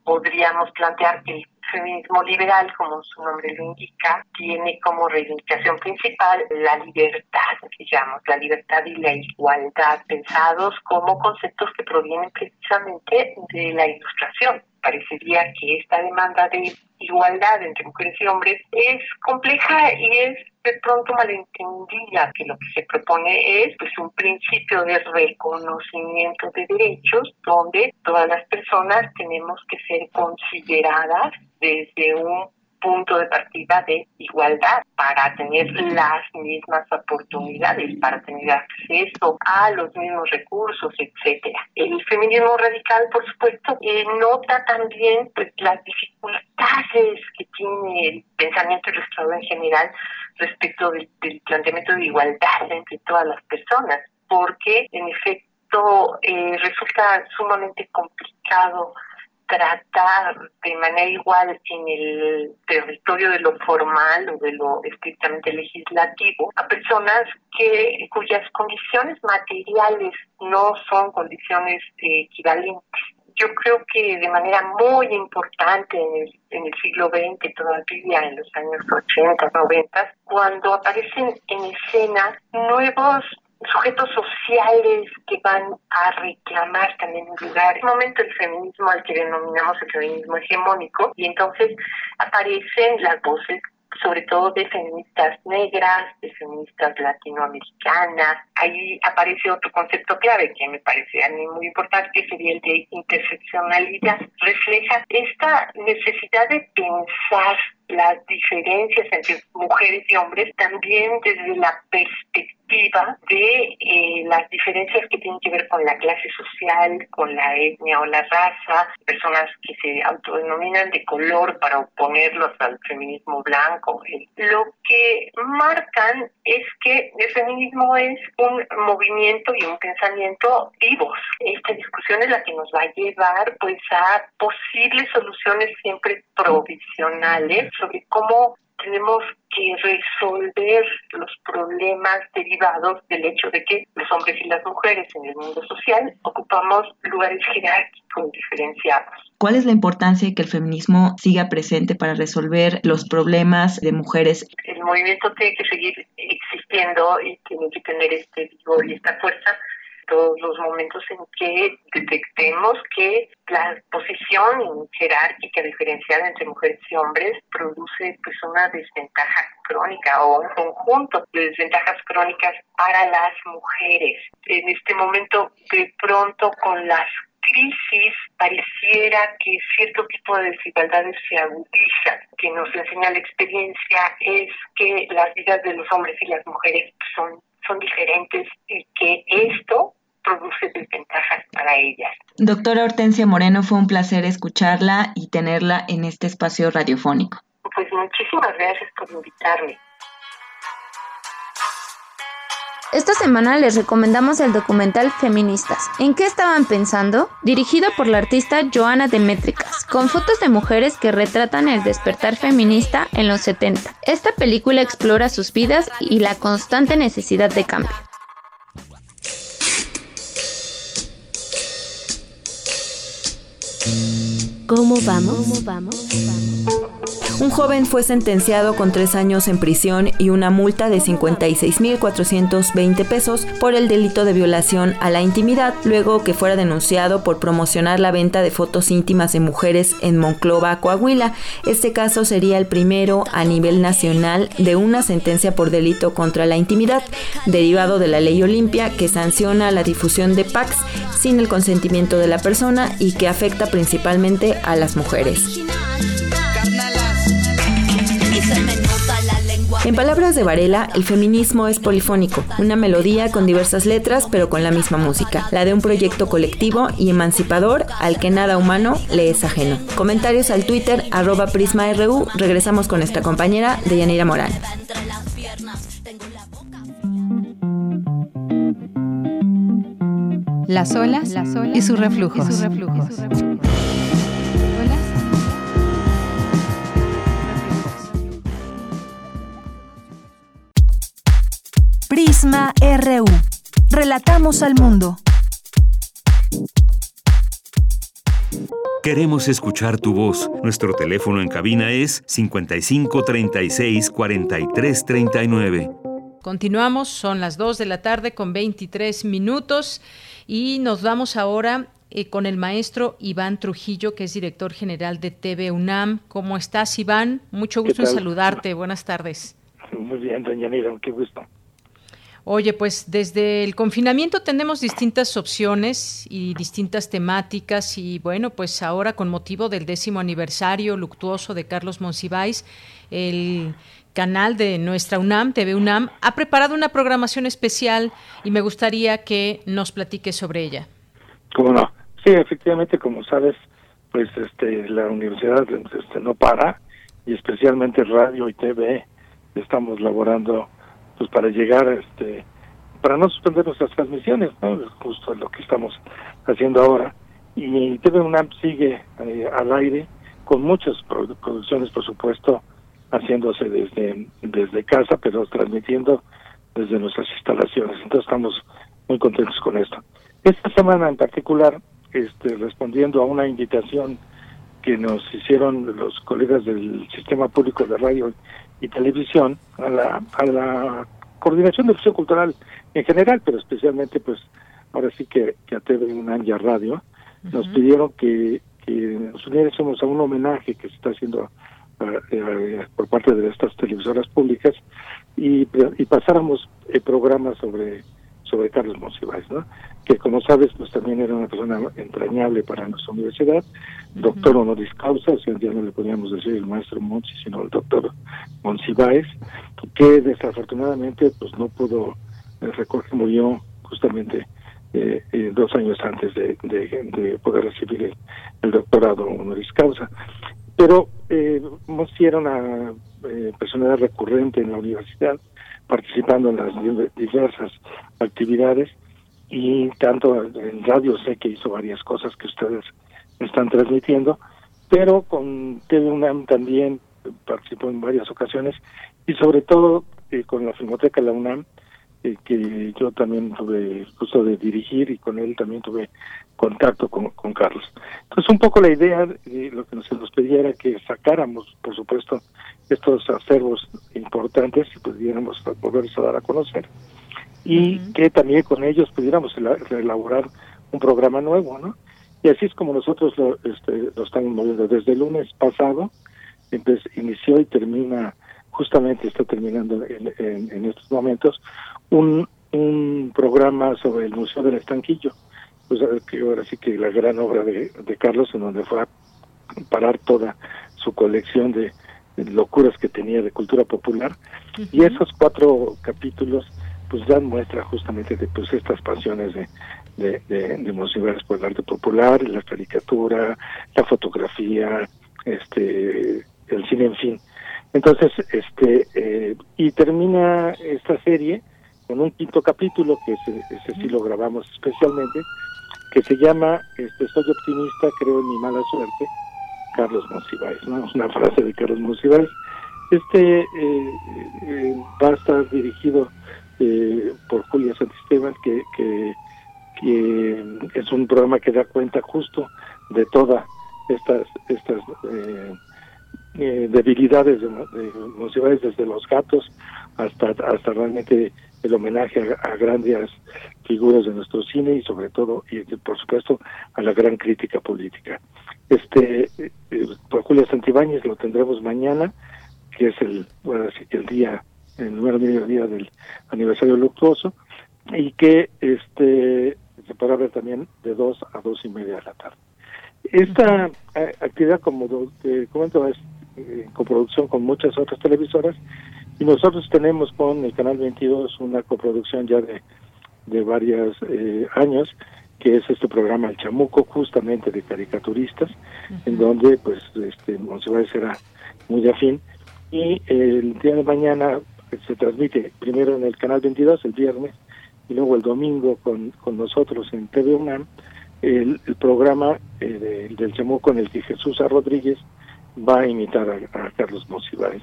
podríamos plantear que feminismo liberal, como su nombre lo indica, tiene como reivindicación principal la libertad, digamos, la libertad y la igualdad, pensados como conceptos que provienen precisamente de la ilustración. Parecería que esta demanda de igualdad entre mujeres y hombres es compleja y es de pronto malentendida, que lo que se propone es pues un principio de reconocimiento de derechos donde todas las personas tenemos que ser consideradas desde un punto de partida de igualdad para tener las mismas oportunidades, para tener acceso a los mismos recursos, etcétera. El feminismo radical, por supuesto, eh, nota también pues las dificultades que tiene el pensamiento ilustrado en general respecto del, planteamiento de igualdad entre todas las personas, porque en efecto eh, resulta sumamente complicado tratar de manera igual en el territorio de lo formal o de lo estrictamente legislativo a personas que cuyas condiciones materiales no son condiciones equivalentes yo creo que de manera muy importante en el, en el siglo XX, todavía en los años 80, 90, cuando aparecen en escena nuevos sujetos sociales que van a reclamar también un lugar. En un momento el feminismo al que denominamos el feminismo hegemónico y entonces aparecen las voces sobre todo de feministas negras, de feministas latinoamericanas. Ahí aparece otro concepto clave que me parece a mí muy importante, que sería el de interseccionalidad. Refleja esta necesidad de pensar las diferencias entre mujeres y hombres también desde la perspectiva de eh, las diferencias que tienen que ver con la clase social, con la etnia o la raza, personas que se autodenominan de color para oponerlos al feminismo blanco. Lo que marcan es que el feminismo es un movimiento y un pensamiento vivos. Esta discusión es la que nos va a llevar pues a posibles soluciones siempre provisionales sobre cómo tenemos que resolver los problemas derivados del hecho de que los hombres y las mujeres en el mundo social ocupamos lugares jerárquicos diferenciados. ¿Cuál es la importancia de que el feminismo siga presente para resolver los problemas de mujeres? El movimiento tiene que seguir existiendo y tiene que tener este vigor y esta fuerza todos los momentos en que detectemos que la posición jerárquica diferenciada entre mujeres y hombres produce pues una desventaja crónica o un conjunto de desventajas crónicas para las mujeres. En este momento, de pronto con las crisis pareciera que cierto tipo de desigualdades se agudizan. Que nos enseña la experiencia es que las vidas de los hombres y las mujeres son son diferentes y que esto produce desventajas para ellas. Doctora Hortensia Moreno, fue un placer escucharla y tenerla en este espacio radiofónico. Pues muchísimas gracias por invitarme. Esta semana les recomendamos el documental Feministas. ¿En qué estaban pensando? Dirigido por la artista Joana Demétricas, con fotos de mujeres que retratan el despertar feminista en los 70. Esta película explora sus vidas y la constante necesidad de cambio. ¿Cómo vamos? ¿Cómo vamos? Un joven fue sentenciado con tres años en prisión y una multa de 56.420 pesos por el delito de violación a la intimidad, luego que fuera denunciado por promocionar la venta de fotos íntimas de mujeres en Monclova, Coahuila. Este caso sería el primero a nivel nacional de una sentencia por delito contra la intimidad, derivado de la ley Olimpia que sanciona la difusión de packs sin el consentimiento de la persona y que afecta principalmente a las mujeres. En palabras de Varela, el feminismo es polifónico, una melodía con diversas letras pero con la misma música, la de un proyecto colectivo y emancipador al que nada humano le es ajeno. Comentarios al Twitter arroba PrismaRU, regresamos con nuestra compañera Deyanira Morán. Las olas, y sus reflujos. Y sus reflujos. Prisma RU. Relatamos al mundo. Queremos escuchar tu voz. Nuestro teléfono en cabina es 55 36 43 39. Continuamos, son las 2 de la tarde con 23 minutos y nos vamos ahora eh, con el maestro Iván Trujillo, que es director general de TV UNAM. ¿Cómo estás, Iván? Mucho gusto en saludarte. Buenas tardes. Muy bien, doña Nira, qué gusto. Oye, pues desde el confinamiento tenemos distintas opciones y distintas temáticas y bueno, pues ahora con motivo del décimo aniversario luctuoso de Carlos Monsiváis, el canal de nuestra UNAM, TV UNAM, ha preparado una programación especial y me gustaría que nos platique sobre ella. ¿Cómo no? Sí, efectivamente, como sabes, pues este la universidad este, no para y especialmente radio y TV estamos laborando pues para llegar este para no suspender nuestras transmisiones no justo lo que estamos haciendo ahora. Y TV UNAM sigue eh, al aire con muchas producciones por supuesto haciéndose desde desde casa pero transmitiendo desde nuestras instalaciones. Entonces estamos muy contentos con esto. Esta semana en particular este, respondiendo a una invitación que nos hicieron los colegas del Sistema Público de Radio y Televisión a la, a la coordinación de difusión cultural en general, pero especialmente pues ahora sí que, que a TV UNAM y a Radio, nos pidieron que, que nos uniésemos a un homenaje que se está haciendo eh, por parte de estas televisoras públicas y, y pasáramos el programa sobre sobre Carlos Monsiváis, ¿no? Que como sabes pues también era una persona entrañable para nuestra universidad, doctor honoris causa, o sea, ya no le podíamos decir el maestro Monsi, sino el doctor Monsiváis, que desafortunadamente pues no pudo, eh, recoger, murió justamente eh, eh, dos años antes de, de, poder recibir el, doctorado honoris causa. Pero eh, Monsi era una eh, personalidad recurrente en la universidad, participando en las diversas actividades y tanto en radio sé que hizo varias cosas que ustedes están transmitiendo, pero con TV UNAM también participó en varias ocasiones y sobre todo eh, con la Filmoteca La UNAM, eh, que yo también tuve gusto de dirigir y con él también tuve contacto con, Carlos. Entonces un poco la idea, de lo que nos, nos pedía era que sacáramos, por supuesto, estos acervos importantes y pudiéramos volverlos a dar a conocer y que también con ellos pudiéramos elaborar un programa nuevo, ¿no? Y así es como nosotros lo, este, lo estamos moviendo. Desde el lunes pasado inició y termina, justamente está terminando en, en, estos momentos, un, un programa sobre el Museo del Estanquillo, pues que ahora sí que la gran obra de, de Carlos, en donde fue a parar toda su colección de, locuras que tenía de cultura popular. Y esos cuatro capítulos pues dan muestra justamente de pues estas pasiones de, de, de, por el arte popular, la caricatura, la fotografía, este el cine, en fin. Entonces, este eh, y termina esta serie con un quinto capítulo que ese, ese sí lo grabamos especialmente, que se llama este Soy optimista, creo en mi mala suerte, Carlos Monsiváis, ¿no? Una frase de Carlos Monsiváis. Este eh, eh, va a estar dirigido eh, por Julia Santisteban, que, que, es un programa que da cuenta justo de todas estas estas debilidades de, de desde los gatos hasta hasta realmente el homenaje a, grandes figuras de nuestro cine y sobre todo y por supuesto a la gran crítica política. Este eh, por Julia Santibáñez lo tendremos mañana, que es el bueno, el día el número medio día del aniversario luctuoso y que este se podrá ver también de dos a dos y media de la tarde. Esta eh, actividad, como te comento, es eh, coproducción con muchas otras televisoras y nosotros tenemos con el Canal 22 una coproducción ya de, de varios eh, años, que es este programa El Chamuco, justamente de caricaturistas, en donde pues este Monsiváis será muy afín. Y el día de mañana se transmite primero en el Canal 22, el viernes, y luego el domingo con, con nosotros en TV UNAM, el, programa eh, del Chamuco en el que Jesús A. Rodríguez va a imitar a, Carlos Monsiváis,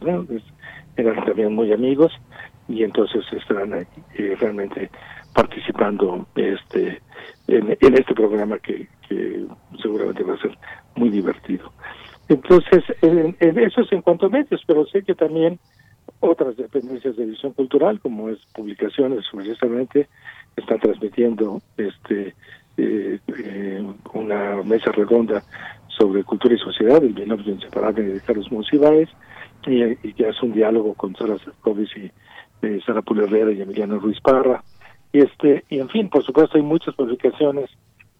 eran también muy amigos y entonces estarán eh, realmente participando este en, este programa que, seguramente va a ser muy divertido. Entonces, en, eso es en cuanto a medios, pero sé que también otras dependencias de visión cultural, como es publicaciones, precisamente, están transmitiendo este eh, eh, una mesa redonda sobre cultura y sociedad, el binomio inseparable de Carlos Monsiváis, y, que hace un diálogo con Sara Serkovic y eh, Sara Pulerrera y Emiliano Ruiz Parra. Y, este, y en fin, por supuesto, hay muchas publicaciones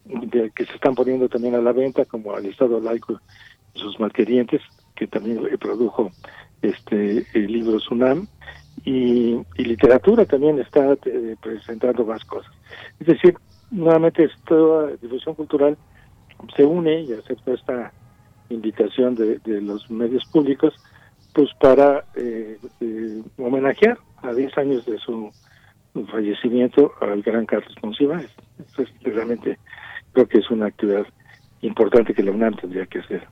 de, que se están poniendo también a la venta, como al Estado Laico y sus malquerientes, que también produjo este el libro Sunam, y, y literatura también está eh, presentando más cosas. Es decir, nuevamente toda difusión cultural se une y acepta esta invitación de, los medios públicos pues para eh, eh, homenajear a 10 años de su fallecimiento al gran Carlos Monsiváis. Realmente creo que es una actividad importante que la UNAM tendría que hacer.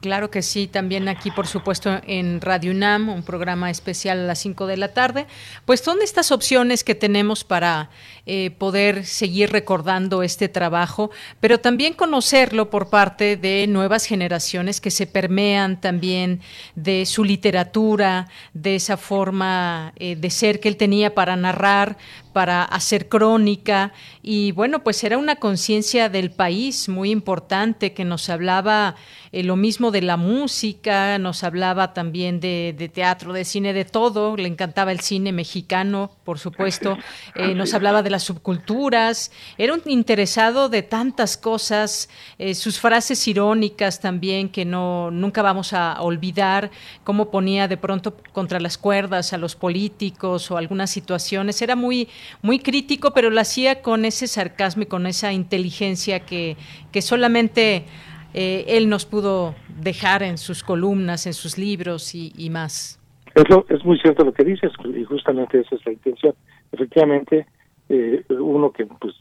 Claro que sí, también aquí por supuesto en Radio UNAM, un programa especial a las 5 de la tarde. Pues son estas opciones que tenemos para eh, poder seguir recordando este trabajo, pero también conocerlo por parte de nuevas generaciones que se permean también de su literatura, de esa forma eh, de ser que él tenía para narrar, para hacer crónica. Y bueno, pues era una conciencia del país muy importante que nos hablaba eh, lo mismo de la música, nos hablaba también de, teatro, de cine, de todo, le encantaba el cine mexicano, por supuesto, nos hablaba de las subculturas, era un interesado de tantas cosas, eh, sus frases irónicas también que no nunca vamos a olvidar, cómo ponía de pronto contra las cuerdas a los políticos o algunas situaciones, era muy muy crítico, pero lo hacía con ese sarcasmo y con esa inteligencia que, que solamente eh, él nos pudo dejar en sus columnas, en sus libros y, y más. Es, es muy cierto lo que dices y justamente esa es la intención. Efectivamente, eh, uno que pues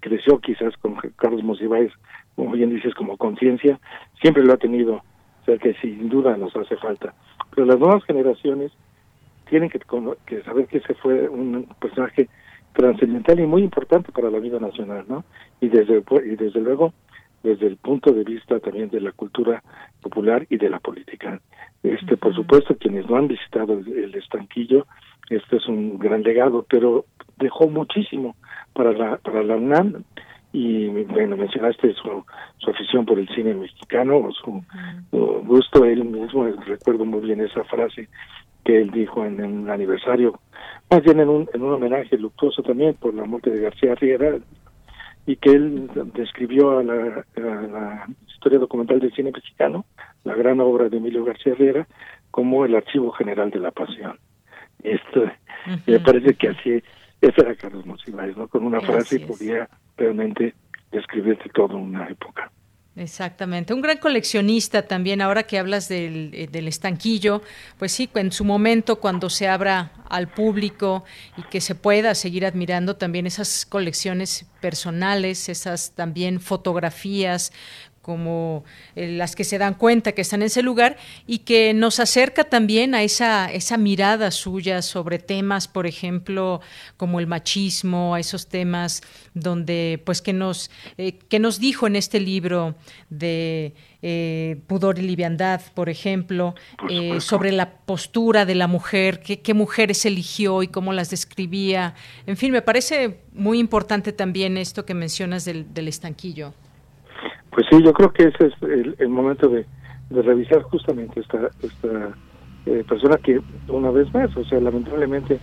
creció quizás con Carlos Monsiváis, como bien dices, como conciencia, siempre lo ha tenido, o sea que sin duda nos hace falta. Pero las nuevas generaciones tienen que, que saber que ese fue un personaje trascendental y muy importante para la vida nacional, ¿no? Y desde y desde luego desde el punto de vista también de la cultura popular y de la política. Este, por supuesto, quienes no han visitado el estanquillo, este es un gran legado, pero dejó muchísimo para la, para la UNAM y bueno, mencionaste su, su afición por el cine mexicano, su, gusto, él mismo, recuerdo muy bien esa frase que él dijo en, un aniversario, más bien en un, en un homenaje luctuoso también por la muerte de García Riera, y que él describió a la, a la historia documental del cine mexicano, la gran obra de Emilio García Riera, como el Archivo General de la Pasión. Esto me parece que así ese era Carlos Monsiváis, ¿no? Con una frase podía realmente describirte toda una época. Exactamente, un gran coleccionista también, ahora que hablas del, eh, del, estanquillo, pues sí, en su momento cuando se abra al público y que se pueda seguir admirando también esas colecciones personales, esas también fotografías como eh, las que se dan cuenta que están en ese lugar y que nos acerca también a esa, esa mirada suya sobre temas, por ejemplo, como el machismo, a esos temas donde, pues, que nos, eh, que nos dijo en este libro de eh, Pudor y Liviandad, por ejemplo, sobre la postura de la mujer, qué, qué mujeres eligió y cómo las describía. En fin, me parece muy importante también esto que mencionas del, del estanquillo. Pues sí, yo creo que ese es el, momento de, revisar justamente esta, esta eh, persona que, una vez más, o sea, lamentablemente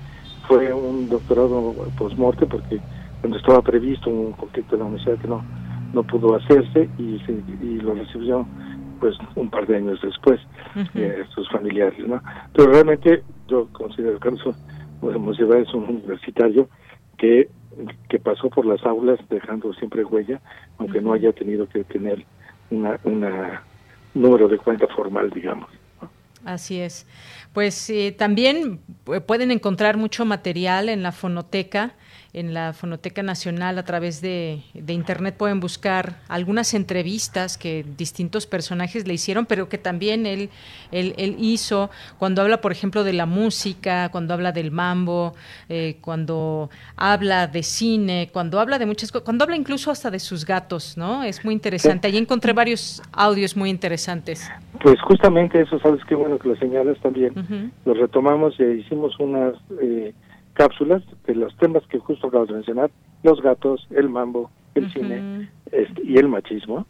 fue un doctorado post-morte porque cuando estaba previsto un conflicto en la universidad que no, no pudo hacerse y, y lo recibió pues un par de años después eh, sus familiares, ¿no? Pero realmente yo considero que Carlos es un universitario que que pasó por las aulas dejando siempre huella, aunque no haya tenido que tener una, una número de cuenta formal, digamos. Así es. Pues eh, también pueden encontrar mucho material en la fonoteca en la Fonoteca Nacional a través de, Internet pueden buscar algunas entrevistas que distintos personajes le hicieron, pero que también él, él, hizo cuando habla, por ejemplo, de la música, cuando habla del mambo, eh, cuando habla de cine, cuando habla de muchas cosas, cuando habla incluso hasta de sus gatos, ¿no? Es muy interesante. Allí encontré varios audios muy interesantes. Pues justamente eso, sabes qué bueno que lo señalas también. Lo retomamos e hicimos unas... Eh, cápsulas de los temas que justo acabo de mencionar, los gatos, el mambo, el cine este, y el machismo.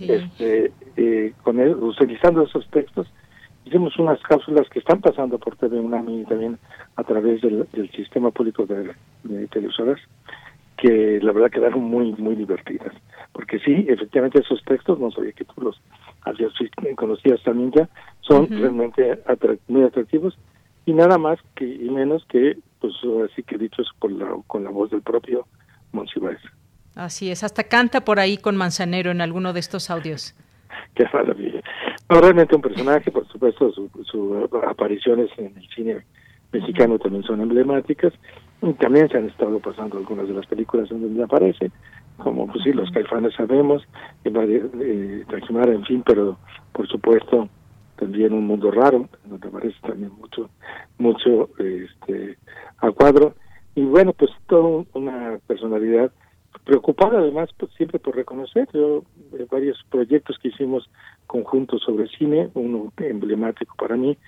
Este, eh, con utilizando esos textos, hicimos unas cápsulas que están pasando por TV UNAM y también a través del, sistema público de, televisoras, que la verdad quedaron muy, muy divertidas. Porque sí, efectivamente esos textos, no sabía que tú los habías conocías también ya, son realmente muy atractivos y nada más que y menos que pues así que dicho es con la con la voz del propio Monsiváis. Así es, hasta canta por ahí con Manzanero en alguno de estos audios. Qué maravilla. realmente un personaje, por supuesto, sus su apariciones en el cine mexicano también son emblemáticas Y también se han estado pasando algunas de las películas en donde aparece, como pues sí, los caifanes sabemos, eh, en fin, pero por supuesto también un mundo raro, donde aparece también mucho, mucho este, a cuadro. Y bueno, pues toda una personalidad preocupada además pues, siempre por reconocer yo eh, varios proyectos que hicimos conjuntos sobre cine uno emblemático para mí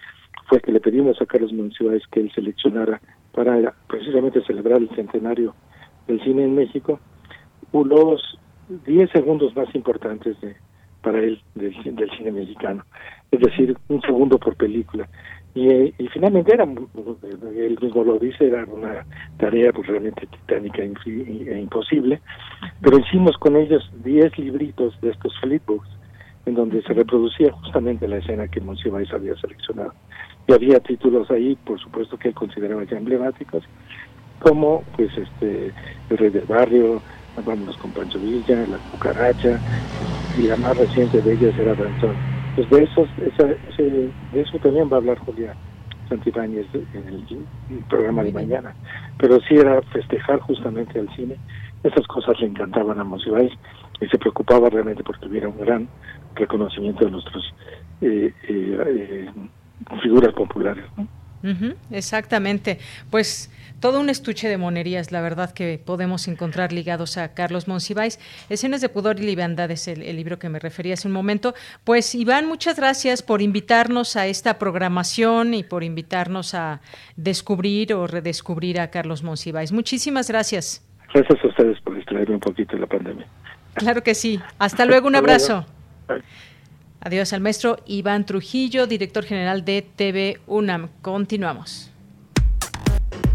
fue que le pedimos a Carlos Monsiváis que él seleccionara para precisamente celebrar el centenario del cine en México los 10 segundos más importantes de para él del, del cine mexicano. Es decir un segundo por película. Y, y, finalmente era, él mismo lo dice, era una tarea pues, realmente titánica e imposible, pero hicimos con ellos 10 libritos de estos flipbooks, en donde se reproducía justamente la escena que Monsiváis había seleccionado. Y había títulos ahí, por supuesto, que él consideraba ya emblemáticos, como pues este El Rey del Barrio, Vámonos con Pancho Villa, La Cucaracha, y la más reciente de ellas era Danzón pues de, esos, de eso también va a hablar Julia Santibáñez en el, programa de mañana. Pero sí era festejar justamente al cine. Esas cosas le encantaban a Monsiváis y se preocupaba realmente porque tuviera un gran reconocimiento de nuestras eh, eh, eh, figuras populares. exactamente. Pues todo un estuche de monerías, la verdad, que podemos encontrar ligados a Carlos Monsiváis. Escenas de pudor y liviandad es el, libro que me refería hace un momento. Pues Iván, muchas gracias por invitarnos a esta programación y por invitarnos a descubrir o redescubrir a Carlos Monsiváis. Muchísimas gracias. Gracias a ustedes por distraerme un poquito de la pandemia. Claro que sí. Hasta luego, un abrazo. Adiós al maestro Iván Trujillo, director general de TV UNAM. Continuamos.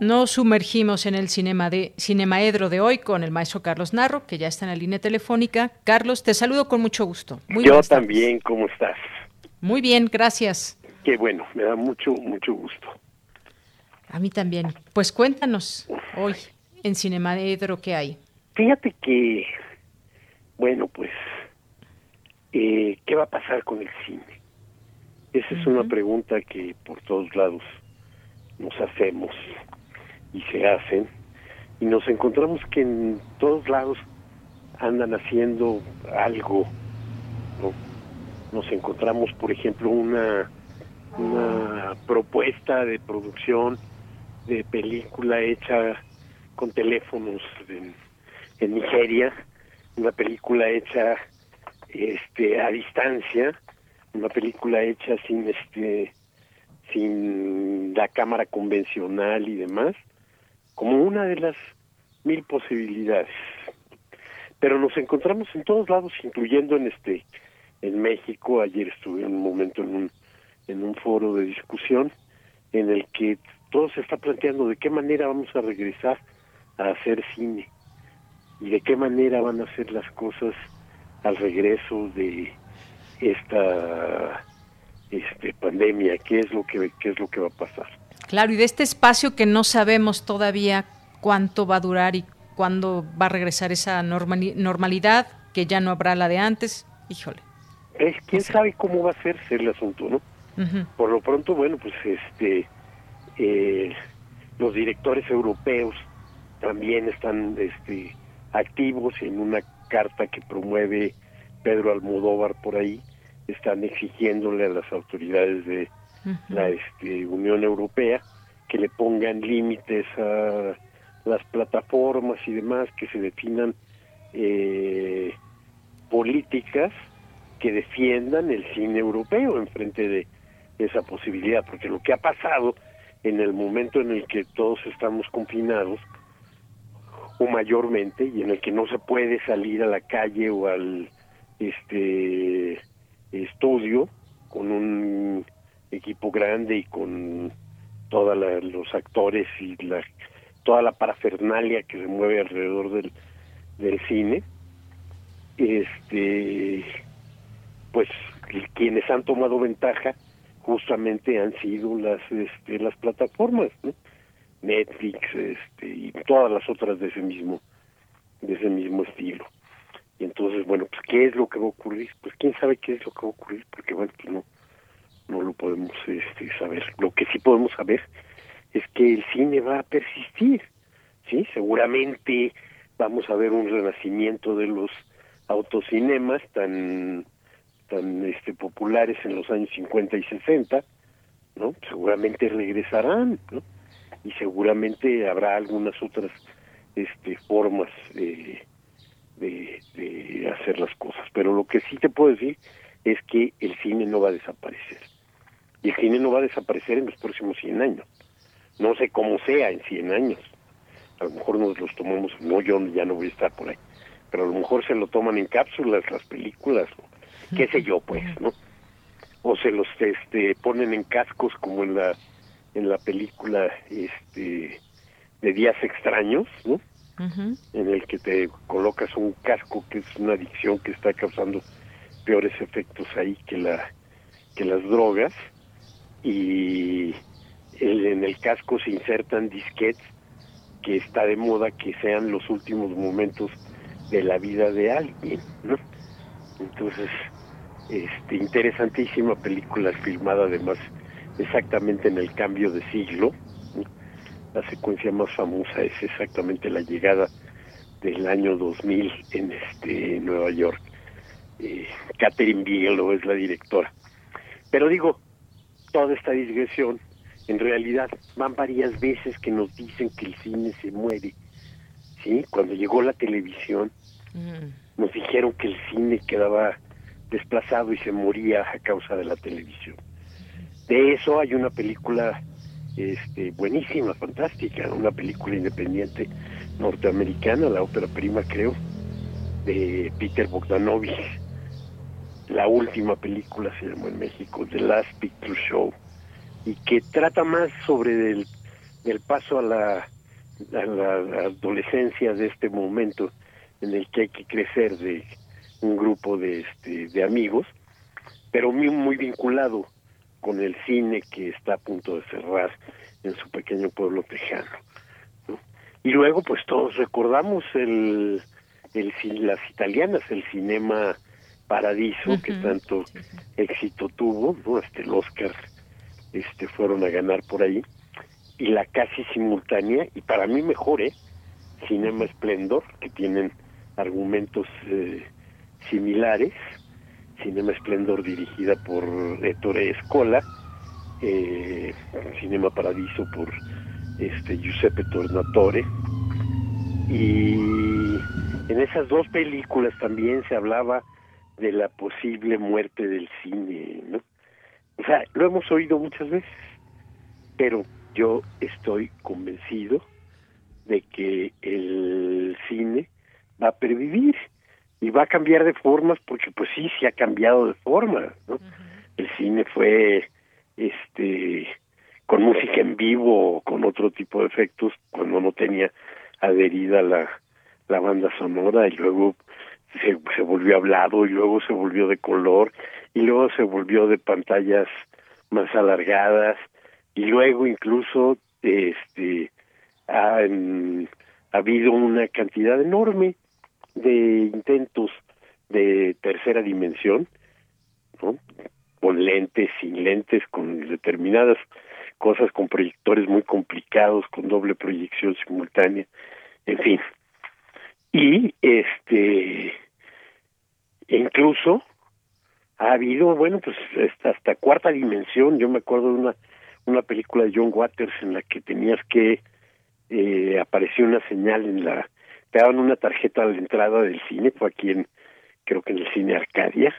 Nos sumergimos en el cinema de Cinemaedro de hoy con el maestro Carlos Narro, que ya está en la línea telefónica. Carlos, te saludo con mucho gusto. Muy Yo también, ¿cómo estás? Muy bien, gracias. Qué bueno, me da mucho, mucho gusto. A mí también. Pues cuéntanos hoy en Cinemaedro qué hay. Fíjate que, bueno, pues, eh, ¿qué va a pasar con el cine? Esa es una pregunta que por todos lados nos hacemos y se hacen y nos encontramos que en todos lados andan haciendo algo nos encontramos por ejemplo una una propuesta de producción de película hecha con teléfonos en, en Nigeria una película hecha este a distancia una película hecha sin este sin la cámara convencional y demás como una de las mil posibilidades. Pero nos encontramos en todos lados, incluyendo en este, en México. Ayer estuve un momento en un, en un foro de discusión en el que todo se está planteando de qué manera vamos a regresar a hacer cine y de qué manera van a ser las cosas al regreso de esta este pandemia, qué es lo que qué es lo que va a pasar. Claro, y de este espacio que no sabemos todavía cuánto va a durar y cuándo va a regresar esa normalidad, que ya no habrá la de antes, híjole. Es quién sabe cómo va a ser el asunto, ¿no? Por lo pronto, bueno, pues este eh, los directores europeos también están este activos en una carta que promueve Pedro Almodóvar por ahí, están exigiéndole a las autoridades de la este, Unión Europea, que le pongan límites a las plataformas y demás, que se definan eh, políticas que defiendan el cine europeo en frente de esa posibilidad, porque lo que ha pasado en el momento en el que todos estamos confinados, o mayormente, y en el que no se puede salir a la calle o al este estudio con un equipo grande y con todos los actores y la, toda la parafernalia que se mueve alrededor del, cine, este, pues quienes han tomado ventaja justamente han sido las este, las plataformas, Netflix, este, y todas las otras de ese mismo de ese mismo estilo. Y entonces, bueno, pues qué es lo que va a ocurrir? Pues quién sabe qué es lo que va a ocurrir, porque bueno, pues no no lo podemos este, saber. Lo que sí podemos saber es que el cine va a persistir, ¿sí? Seguramente vamos a ver un renacimiento de los autocinemas tan tan este populares en los años 50 y 60, ¿no? Seguramente regresarán, ¿no? Y seguramente habrá algunas otras este formas de, de, de hacer las cosas, pero lo que sí te puedo decir es que el cine no va a desaparecer. Y el cine no va a desaparecer en los próximos 100 años. No sé cómo sea en 100 años. A lo mejor nos los tomamos, no, yo ya no voy a estar por ahí, pero a lo mejor se lo toman en cápsulas las películas, qué sé yo, pues, ¿no? O se los este, ponen en cascos como en la en la película este de Días Extraños, ¿no? En el que te colocas un casco que es una adicción que está causando peores efectos ahí que la que las drogas y en el casco se insertan disquetes que está de moda que sean los últimos momentos de la vida de alguien, ¿no? Entonces, este, interesantísima película filmada además exactamente en el cambio de siglo. La secuencia más famosa es exactamente la llegada del año 2000 en este Nueva York. Eh, Catherine Bigelow es la directora. Pero digo, toda esta digresión, en realidad van varias veces que nos dicen que el cine se muere. ¿Sí? Cuando llegó la televisión, nos dijeron que el cine quedaba desplazado y se moría a causa de la televisión. De eso hay una película este, buenísima, fantástica, una película independiente norteamericana, la ópera prima creo, de Peter Bogdanovich. La última película se llamó en México The Last Picture Show y que trata más sobre el, paso a la, a la adolescencia de este momento en el que hay que crecer de un grupo de, este, de amigos, pero muy, muy vinculado con el cine que está a punto de cerrar en su pequeño pueblo tejano. Y luego, pues todos recordamos el, el las italianas, el cinema Paradiso, que tanto éxito tuvo, ¿no? Este, el Oscar este, fueron a ganar por ahí, y la casi simultánea, y para mí mejor, ¿eh? Cinema Esplendor, que tienen argumentos eh, similares, Cinema Esplendor dirigida por Ettore Escola, eh, Cinema Paradiso por este Giuseppe Tornatore y en esas dos películas también se hablaba de la posible muerte del cine, ¿no? O sea, lo hemos oído muchas veces, pero yo estoy convencido de que el cine va a pervivir y va a cambiar de formas porque pues sí se ha cambiado de forma ¿no? el cine fue este con música en vivo o con otro tipo de efectos cuando no tenía adherida la la banda sonora y luego se, se volvió hablado y luego se volvió de color y luego se volvió de pantallas más alargadas y luego incluso este ha, ha habido una cantidad enorme de intentos de tercera dimensión, con lentes, sin lentes, con determinadas cosas, con proyectores muy complicados, con doble proyección simultánea, en fin. Y este, incluso ha habido, bueno, pues hasta cuarta dimensión. Yo me acuerdo de una, una película de John Waters en la que tenías que eh, apareció una señal en la te daban una tarjeta a la entrada del cine, fue aquí en, creo que en el cine Arcadia,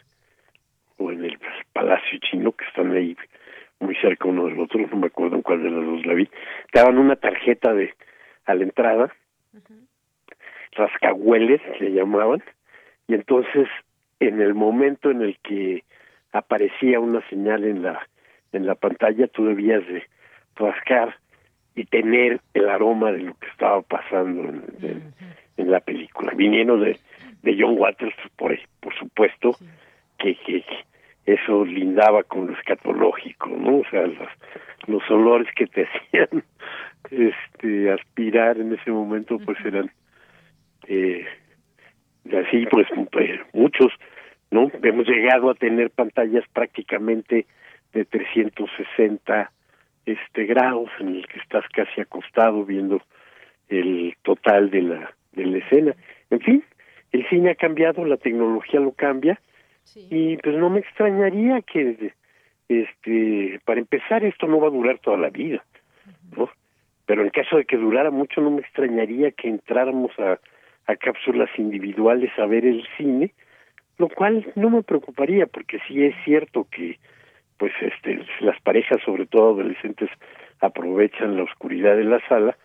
o en el Palacio Chino, que están ahí muy cerca uno del otro, no me acuerdo en cuál de los dos la vi, te daban una tarjeta de a la entrada, rascahueles le llamaban, y entonces en el momento en el que aparecía una señal en la en la pantalla tú debías de rascar y tener el aroma de lo que estaba pasando en, en la película, viniendo de, de John Waters, por, por supuesto, que, que eso lindaba con lo escatológico, ¿no? O sea, los, los olores que te hacían este aspirar en ese momento pues eran eh, así pues, pues muchos no hemos llegado a tener pantallas prácticamente de 360 este grados en el que estás casi acostado viendo el total de la de la escena. En fin el cine ha cambiado la tecnología lo cambia y pues no me extrañaría que este para empezar esto no va a durar toda la vida no pero en caso de que durara mucho no me extrañaría que entráramos a, a cápsulas individuales a ver el cine lo cual no me preocuparía porque sí es cierto que pues este las parejas sobre todo adolescentes aprovechan la oscuridad de la sala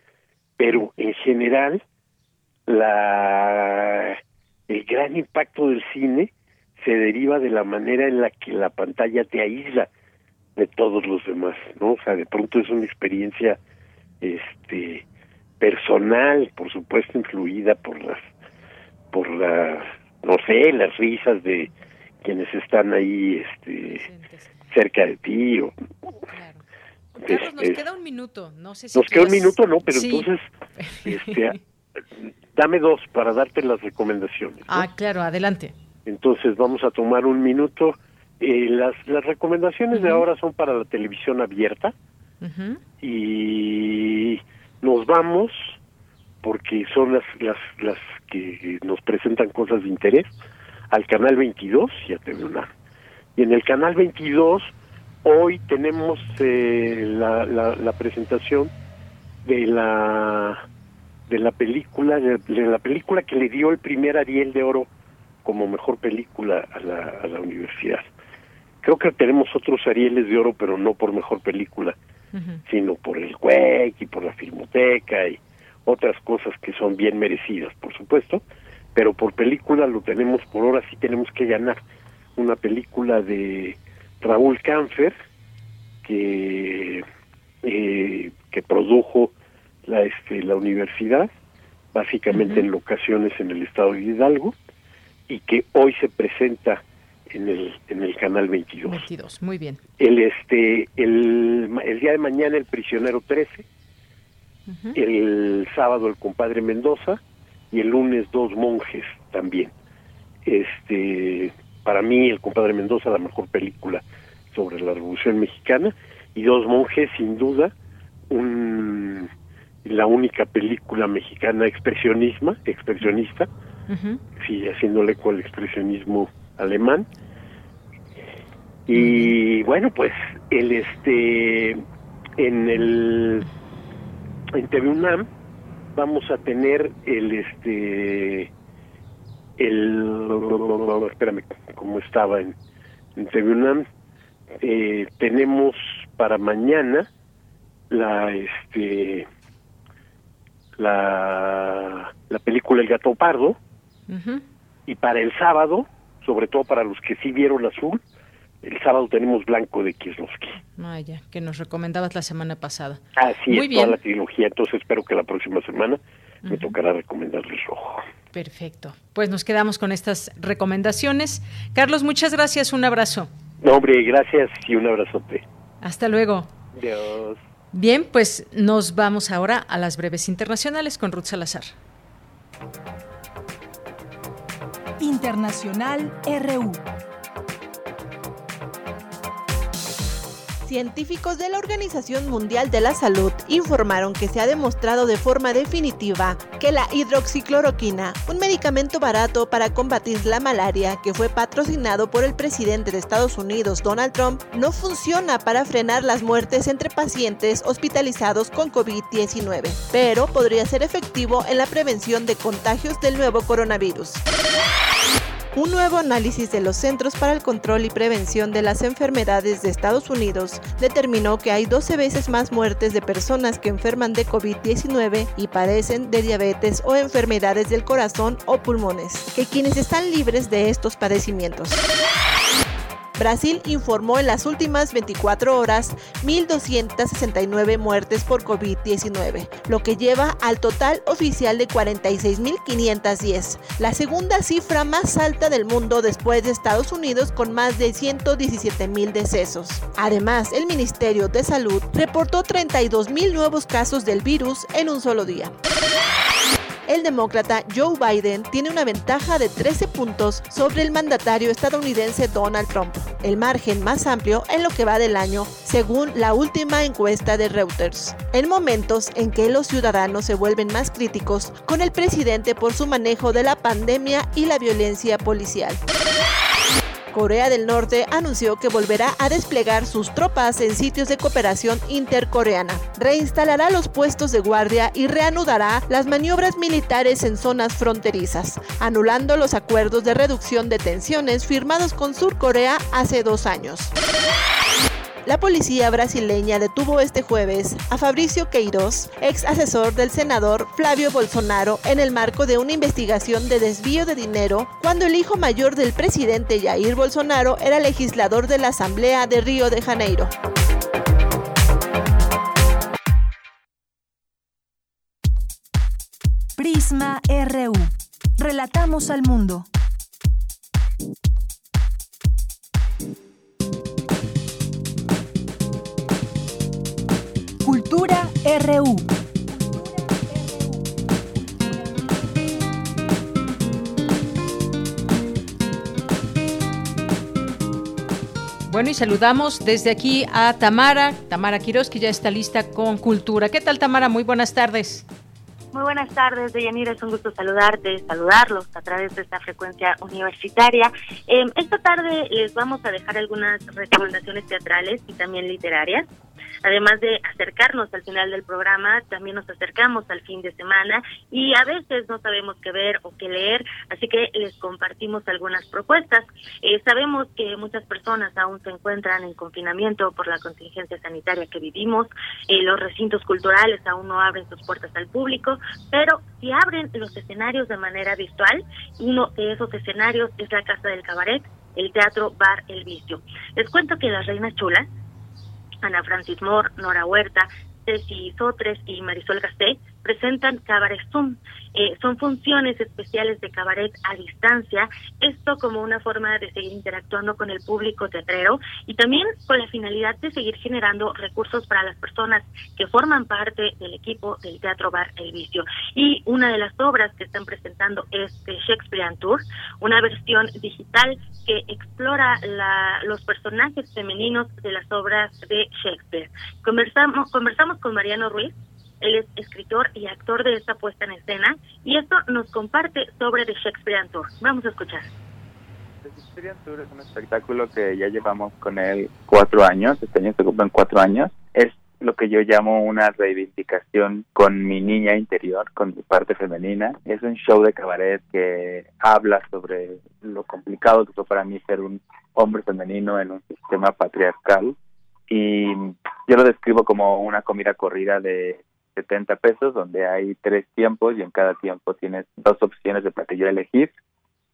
pero en general la el gran impacto del cine se deriva de la manera en la que la pantalla te aísla de todos los demás, ¿no? O sea, de pronto es una experiencia este personal, por supuesto influida por las por las no sé, las risas de quienes están ahí este cerca de ti o Carlos, nos queda un minuto, no sé si Nos queda un minuto, no, pero entonces este, dame dos para darte las recomendaciones. Ah, claro, adelante. Entonces vamos a tomar un minuto. Eh, las, las recomendaciones de ahora son para la televisión abierta y nos vamos porque son las, las, las que nos presentan cosas de interés al canal 22 y a TV Y en el canal 22 hoy tenemos eh, la, la, la, presentación de la de la película de, la película que le dio el primer Ariel de Oro como mejor película a la, a la universidad. Creo que tenemos otros Arieles de Oro, pero no por mejor película, sino por el WEC y por la Filmoteca y otras cosas que son bien merecidas, por supuesto, pero por película lo tenemos, por ahora sí tenemos que ganar. Una película de Raúl Canfer, que, eh, que produjo la, este, la universidad, básicamente en locaciones en el estado de Hidalgo, y que hoy se presenta en el en el canal 22. 22, muy bien. El este el, el día de mañana el prisionero 13, el sábado el compadre Mendoza y el lunes dos monjes también. Este para mí el compadre Mendoza la mejor película sobre la Revolución Mexicana y dos monjes sin duda un la única película mexicana expresionismo expresionista sí haciéndole con el expresionismo alemán. Y bueno pues el este en el en TV UNAM vamos a tener el este el espérame cómo estaba en, en TV UNAM eh, tenemos para mañana la este la, la película El gato pardo. Y para el sábado, sobre todo para los que sí vieron azul, el sábado tenemos Blanco de Kieslowski. Ah, ya, que nos recomendabas la semana pasada. Así Muy es, bien. toda la trilogía, entonces espero que la próxima semana me tocará recomendarles Rojo. Perfecto. Pues nos quedamos con estas recomendaciones. Carlos, muchas gracias, un abrazo. No, hombre, gracias y un abrazote. Hasta luego. Adiós. Bien, pues nos vamos ahora a las breves internacionales con Ruth Salazar. Internacional RU. científicos de la Organización Mundial de la Salud informaron que se ha demostrado de forma definitiva que la hidroxicloroquina, un medicamento barato para combatir la malaria que fue patrocinado por el presidente de Estados Unidos, Donald Trump, no funciona para frenar las muertes entre pacientes hospitalizados con COVID-19, pero podría ser efectivo en la prevención de contagios del nuevo coronavirus. Un nuevo análisis de los Centros para el Control y Prevención de las Enfermedades de Estados Unidos determinó que hay 12 veces más muertes de personas que enferman de COVID-19 y padecen de diabetes o enfermedades del corazón o pulmones que quienes están libres de estos padecimientos. Brasil informó en las últimas 24 horas 1.269 muertes por COVID-19, lo que lleva al total oficial de 46.510, la segunda cifra más alta del mundo después de Estados Unidos con más de 117.000 decesos. Además, el Ministerio de Salud reportó 32.000 nuevos casos del virus en un solo día el demócrata Joe Biden tiene una ventaja de 13 puntos sobre el mandatario estadounidense Donald Trump, el margen más amplio en lo que va del año, según la última encuesta de Reuters. En momentos en que los ciudadanos se vuelven más críticos con el presidente por su manejo de la pandemia y la violencia policial. Corea del Norte anunció que volverá a desplegar sus tropas en sitios de cooperación intercoreana, reinstalará los puestos de guardia y reanudará las maniobras militares en zonas fronterizas, anulando los acuerdos de reducción de tensiones firmados con Sur Corea hace dos años. La policía brasileña detuvo este jueves a Fabricio Queiroz, ex asesor del senador Flavio Bolsonaro, en el marco de una investigación de desvío de dinero cuando el hijo mayor del presidente Jair Bolsonaro era legislador de la Asamblea de Río de Janeiro. Prisma RU. Relatamos al mundo. Cultura RU. Bueno, y saludamos desde aquí a Tamara, Tamara Quiroz, que ya está lista con Cultura. ¿Qué tal, Tamara? Muy buenas tardes. Muy buenas tardes, Deyanira. Es un gusto saludarte, saludarlos a través de esta frecuencia universitaria. Eh, esta tarde les vamos a dejar algunas recomendaciones teatrales y también literarias. Además de acercarnos al final del programa, también nos acercamos al fin de semana y a veces no sabemos qué ver o qué leer, así que les compartimos algunas propuestas. Eh, sabemos que muchas personas aún se encuentran en confinamiento por la contingencia sanitaria que vivimos, eh, los recintos culturales aún no abren sus puertas al público, pero si abren los escenarios de manera virtual, uno de esos escenarios es la Casa del Cabaret, el Teatro Bar El Vicio. Les cuento que las Reinas Chulas Ana Francis Moore, Nora Huerta, Ceci Sotres y Marisol Gasté presentan Cabaret Zoom. Eh, son funciones especiales de cabaret a distancia, esto como una forma de seguir interactuando con el público teatrero y también con la finalidad de seguir generando recursos para las personas que forman parte del equipo del Teatro Bar El Vicio. Y una de las obras que están presentando es The Shakespearean Tour, una versión digital que explora la, los personajes femeninos de las obras de Shakespeare. Conversamos, conversamos con Mariano Ruiz, él es escritor y actor de esta puesta en escena y esto nos comparte sobre The Shakespearean Tour. Vamos a escuchar. The Shakespearean Tour es un espectáculo que ya llevamos con él cuatro años, este año se cumplen cuatro años. Es lo que yo llamo una reivindicación con mi niña interior, con mi parte femenina. Es un show de cabaret que habla sobre lo complicado que fue para mí ser un hombre femenino en un sistema patriarcal. Y yo lo describo como una comida corrida de 70 pesos, donde hay tres tiempos y en cada tiempo tienes dos opciones de platillo a elegir.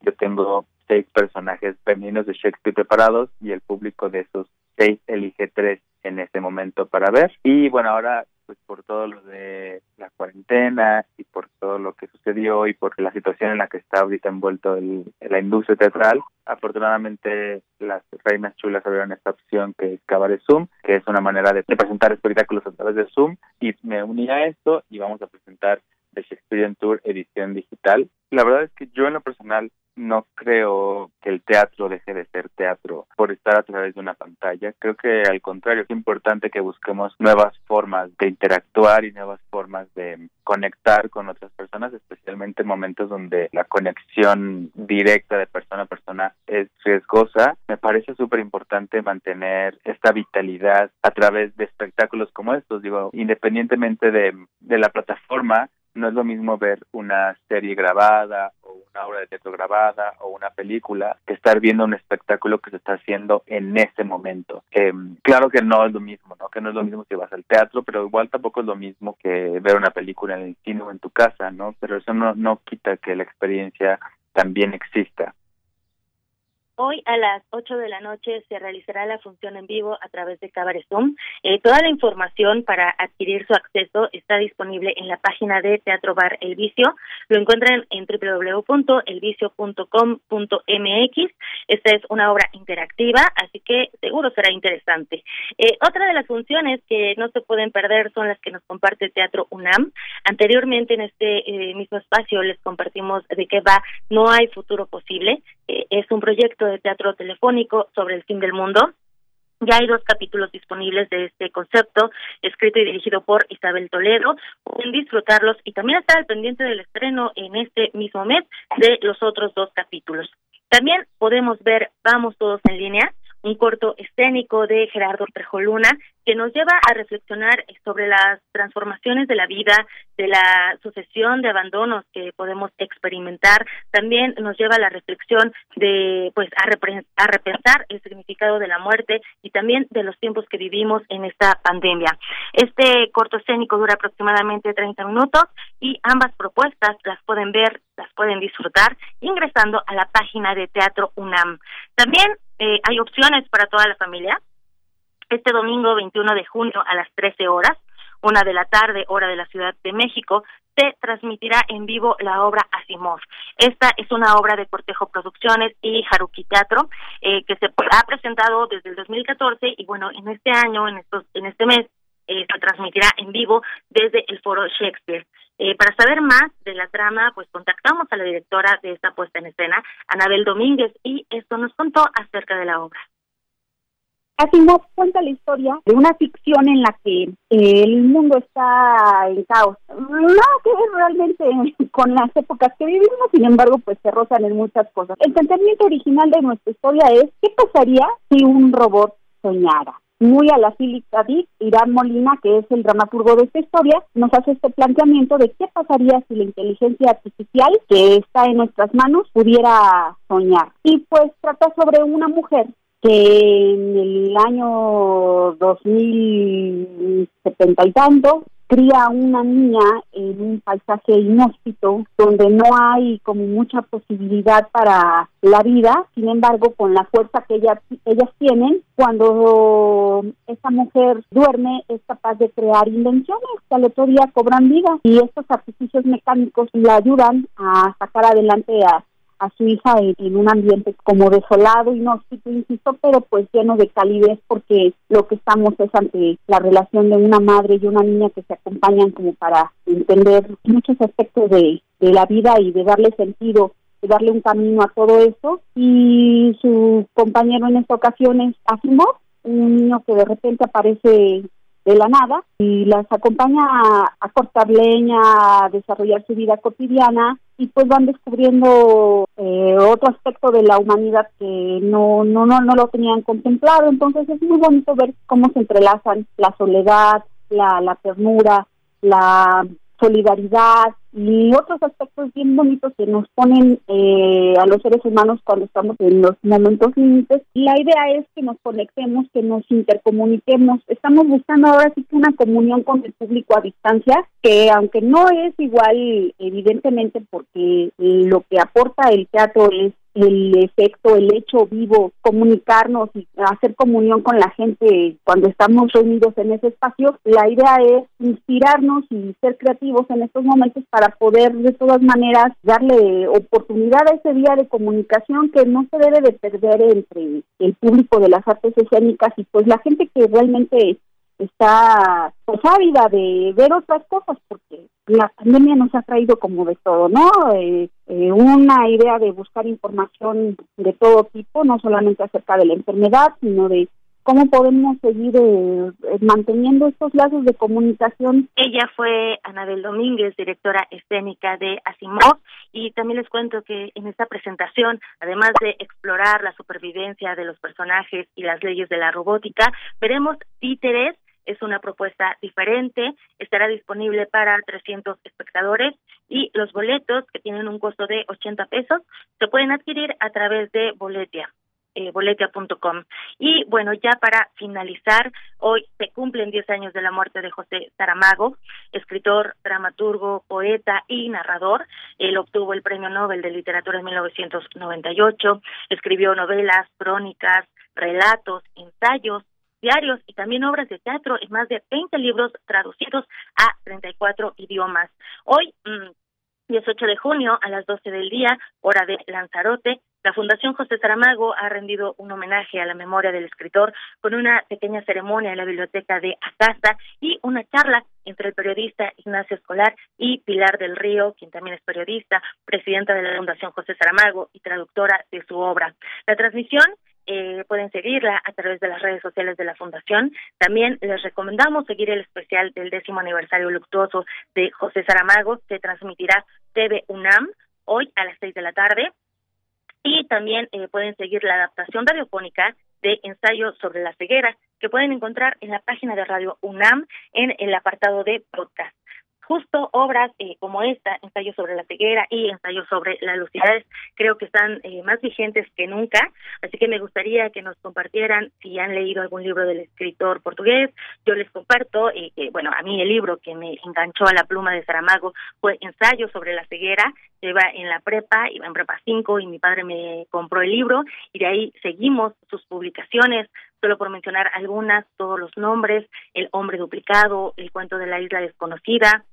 Yo tengo seis personajes femeninos de Shakespeare preparados y el público de esos seis elige tres en ese momento para ver. Y bueno, ahora pues por todo lo de la cuarentena y por todo lo que sucedió y por la situación en la que está ahorita envuelto el, la industria teatral, afortunadamente las reinas chulas abrieron esta opción que es Cabaret Zoom, que es una manera de, presentar espectáculos a través de Zoom. Y me uní a esto y vamos a presentar The Shakespearean Tour edición digital. La verdad es que yo en lo personal no creo que el teatro deje de ser teatro por estar a través de una pantalla. Creo que al contrario, es importante que busquemos nuevas formas de interactuar y nuevas formas de conectar con otras personas, especialmente en momentos donde la conexión directa de persona a persona es riesgosa. Me parece súper importante mantener esta vitalidad a través de espectáculos como estos. Digo, independientemente de, de la plataforma, no es lo mismo ver una serie grabada o una obra de teatro grabada o una película que estar viendo un espectáculo que se está haciendo en ese momento. Eh, claro que no es lo mismo, ¿no? Que no es lo mismo que vas al teatro, pero igual tampoco es lo mismo que ver una película en el cine o en tu casa, ¿no? Pero eso no, no quita que la experiencia también exista. Hoy a las 8 de la noche se realizará la función en vivo a través de Cabaret Zoom. Eh, toda la información para adquirir su acceso está disponible en la página de Teatro Bar El Vicio. Lo encuentran en www.elvicio.com.mx. Esta es una obra interactiva, así que seguro será interesante. Eh, otra de las funciones que no se pueden perder son las que nos comparte Teatro UNAM. Anteriormente en este eh, mismo espacio les compartimos de qué va No hay futuro posible. Es un proyecto de teatro telefónico sobre el fin del mundo. Ya hay dos capítulos disponibles de este concepto, escrito y dirigido por Isabel Toledo. Pueden disfrutarlos y también estar al pendiente del estreno en este mismo mes de los otros dos capítulos. También podemos ver Vamos Todos en línea, un corto escénico de Gerardo Trejoluna que nos lleva a reflexionar sobre las transformaciones de la vida, de la sucesión de abandonos que podemos experimentar. También nos lleva a la reflexión de, pues, a, a repensar el significado de la muerte y también de los tiempos que vivimos en esta pandemia. Este corto escénico dura aproximadamente 30 minutos y ambas propuestas las pueden ver, las pueden disfrutar ingresando a la página de Teatro UNAM. También eh, hay opciones para toda la familia. Este domingo 21 de junio a las 13 horas, una de la tarde, hora de la Ciudad de México, se transmitirá en vivo la obra Asimov. Esta es una obra de Cortejo Producciones y Haruki Teatro eh, que se ha presentado desde el 2014 y bueno, en este año, en estos, en este mes, eh, se transmitirá en vivo desde el Foro Shakespeare. Eh, para saber más de la trama, pues contactamos a la directora de esta puesta en escena, Anabel Domínguez, y esto nos contó acerca de la obra. Asimov cuenta la historia de una ficción en la que eh, el mundo está en caos. Nada que ver realmente con las épocas que vivimos, sin embargo, pues se rozan en muchas cosas. El planteamiento original de nuestra historia es, ¿qué pasaría si un robot soñara? Muy a la Fílica Irán Molina, que es el dramaturgo de esta historia, nos hace este planteamiento de qué pasaría si la inteligencia artificial que está en nuestras manos pudiera soñar. Y pues trata sobre una mujer que en el año 2070 y tanto cría una niña en un paisaje inhóspito donde no hay como mucha posibilidad para la vida, sin embargo, con la fuerza que ellas, ellas tienen, cuando esa mujer duerme es capaz de crear invenciones que al otro día cobran vida. Y estos artificios mecánicos la ayudan a sacar adelante a a su hija en, un ambiente como desolado, y no insisto, pero pues lleno de calidez porque lo que estamos es ante la relación de una madre y una niña que se acompañan como para entender muchos aspectos de, de la vida y de darle sentido de darle un camino a todo eso. Y su compañero en esta ocasión es Asimov, un niño que de repente aparece de la nada y las acompaña a, cortar leña, a desarrollar su vida cotidiana y pues van descubriendo eh, otro aspecto de la humanidad que no, no, no, no lo tenían contemplado. Entonces es muy bonito ver cómo se entrelazan la soledad, la, la ternura, la solidaridad y otros aspectos bien bonitos que nos ponen eh, a los seres humanos cuando estamos en los momentos límites. La idea es que nos conectemos, que nos intercomuniquemos. Estamos buscando ahora sí que una comunión con el público a distancia, que aunque no es igual, evidentemente, porque lo que aporta el teatro es el efecto, el hecho vivo, comunicarnos y hacer comunión con la gente cuando estamos reunidos en ese espacio, la idea es inspirarnos y ser creativos en estos momentos para poder de todas maneras darle oportunidad a ese día de comunicación que no se debe de perder entre el público de las artes escénicas y pues la gente que realmente está pues ávida de ver otras cosas porque la pandemia nos ha traído como de todo, ¿no? Eh, eh, una idea de buscar información de todo tipo, no solamente acerca de la enfermedad, sino de cómo podemos seguir eh, manteniendo estos lazos de comunicación. Ella fue Anabel Domínguez, directora escénica de Asimov, y también les cuento que en esta presentación, además de explorar la supervivencia de los personajes y las leyes de la robótica, veremos títeres es una propuesta diferente, estará disponible para 300 espectadores y los boletos, que tienen un costo de 80 pesos, se pueden adquirir a través de Boletia. eh, boletia.com. Y bueno, ya para finalizar, hoy se cumplen 10 años de la muerte de José Saramago, escritor, dramaturgo, poeta y narrador. Él obtuvo el Premio Nobel de Literatura en 1998, escribió novelas, crónicas, relatos, ensayos, diarios y también obras de teatro en más de 20 libros traducidos a 34 idiomas. Hoy, 18 mm, de junio, a las 12 del día, hora de Lanzarote, la Fundación José Saramago ha rendido un homenaje a la memoria del escritor con una pequeña ceremonia en la biblioteca de Acasa y una charla entre el periodista Ignacio Escolar y Pilar del Río, quien también es periodista, presidenta de la Fundación José Saramago y traductora de su obra. La transmisión eh, pueden seguirla a través de las redes sociales de la Fundación. También les recomendamos seguir el especial del décimo aniversario luctuoso de José Saramago, que transmitirá TV UNAM hoy a las seis de la tarde. Y también eh, pueden seguir la adaptación radiofónica de ensayo sobre la ceguera, que pueden encontrar en la página de Radio UNAM en el apartado de podcast justo obras eh, como esta, ensayo sobre la ceguera y ensayo sobre la lucidez, creo que están eh, más vigentes que nunca, así que me gustaría que nos compartieran si han leído algún libro del escritor portugués, yo les comparto, eh, bueno, a mí el libro que me enganchó a la pluma de Saramago fue ensayo sobre la ceguera, iba en la prepa, iba en prepa 5 y mi padre me compró el libro y de ahí seguimos sus publicaciones, solo por mencionar algunas, todos los nombres, El hombre duplicado, El cuento de la isla desconocida,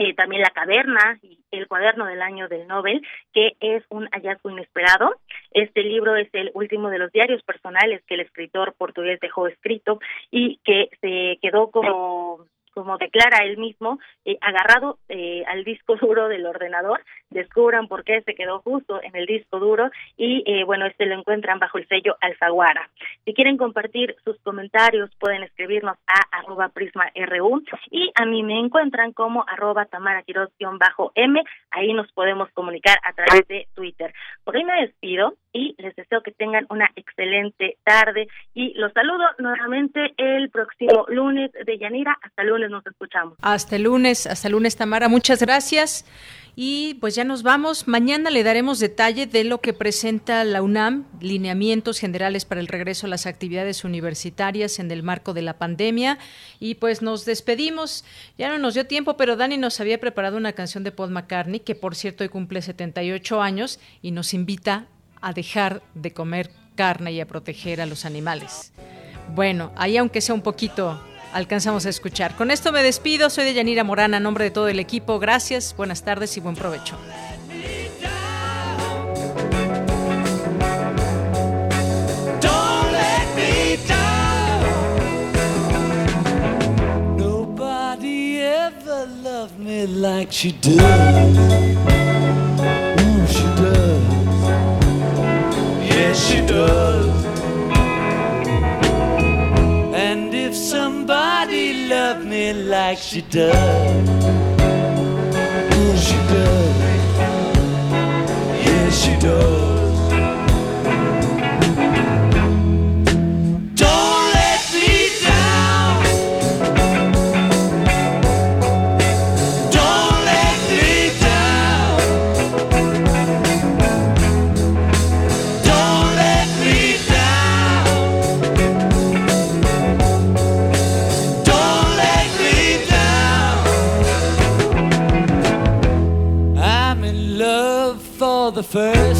eh, también La Caverna y El cuaderno del año del Nobel, que es un hallazgo inesperado. Este libro es el último de los diarios personales que el escritor portugués dejó escrito y que se quedó como como declara él mismo, eh, agarrado eh, al disco duro del ordenador, descubran por qué se quedó justo en el disco duro y eh, bueno, este lo encuentran bajo el sello Alfaguara. Si quieren compartir sus comentarios, pueden escribirnos a arroba prisma.ru y a mí me encuentran como arroba tamara bajo m ahí nos podemos comunicar a través de Twitter. Por ahí me despido y les deseo que tengan una excelente tarde y los saludo nuevamente el próximo lunes de Yanira. Hasta lunes nos escuchamos. Hasta el lunes, hasta el lunes, Tamara. Muchas gracias. Y pues ya nos vamos. Mañana le daremos detalle de lo que presenta la UNAM, lineamientos generales para el regreso a las actividades universitarias en el marco de la pandemia. Y pues nos despedimos. Ya no nos dio tiempo, pero Dani nos había preparado una canción de Paul McCartney, que por cierto hoy cumple 78 años y nos invita a dejar de comer carne y a proteger a los animales. Bueno, ahí aunque sea un poquito alcanzamos a escuchar. Con esto me despido, soy de Yanira Morana, a nombre de todo el equipo. Gracias, buenas tardes y buen provecho. like she does. Ooh, she does. Yes, she does. Love me like she does. Oh, she does. Yeah, she does. First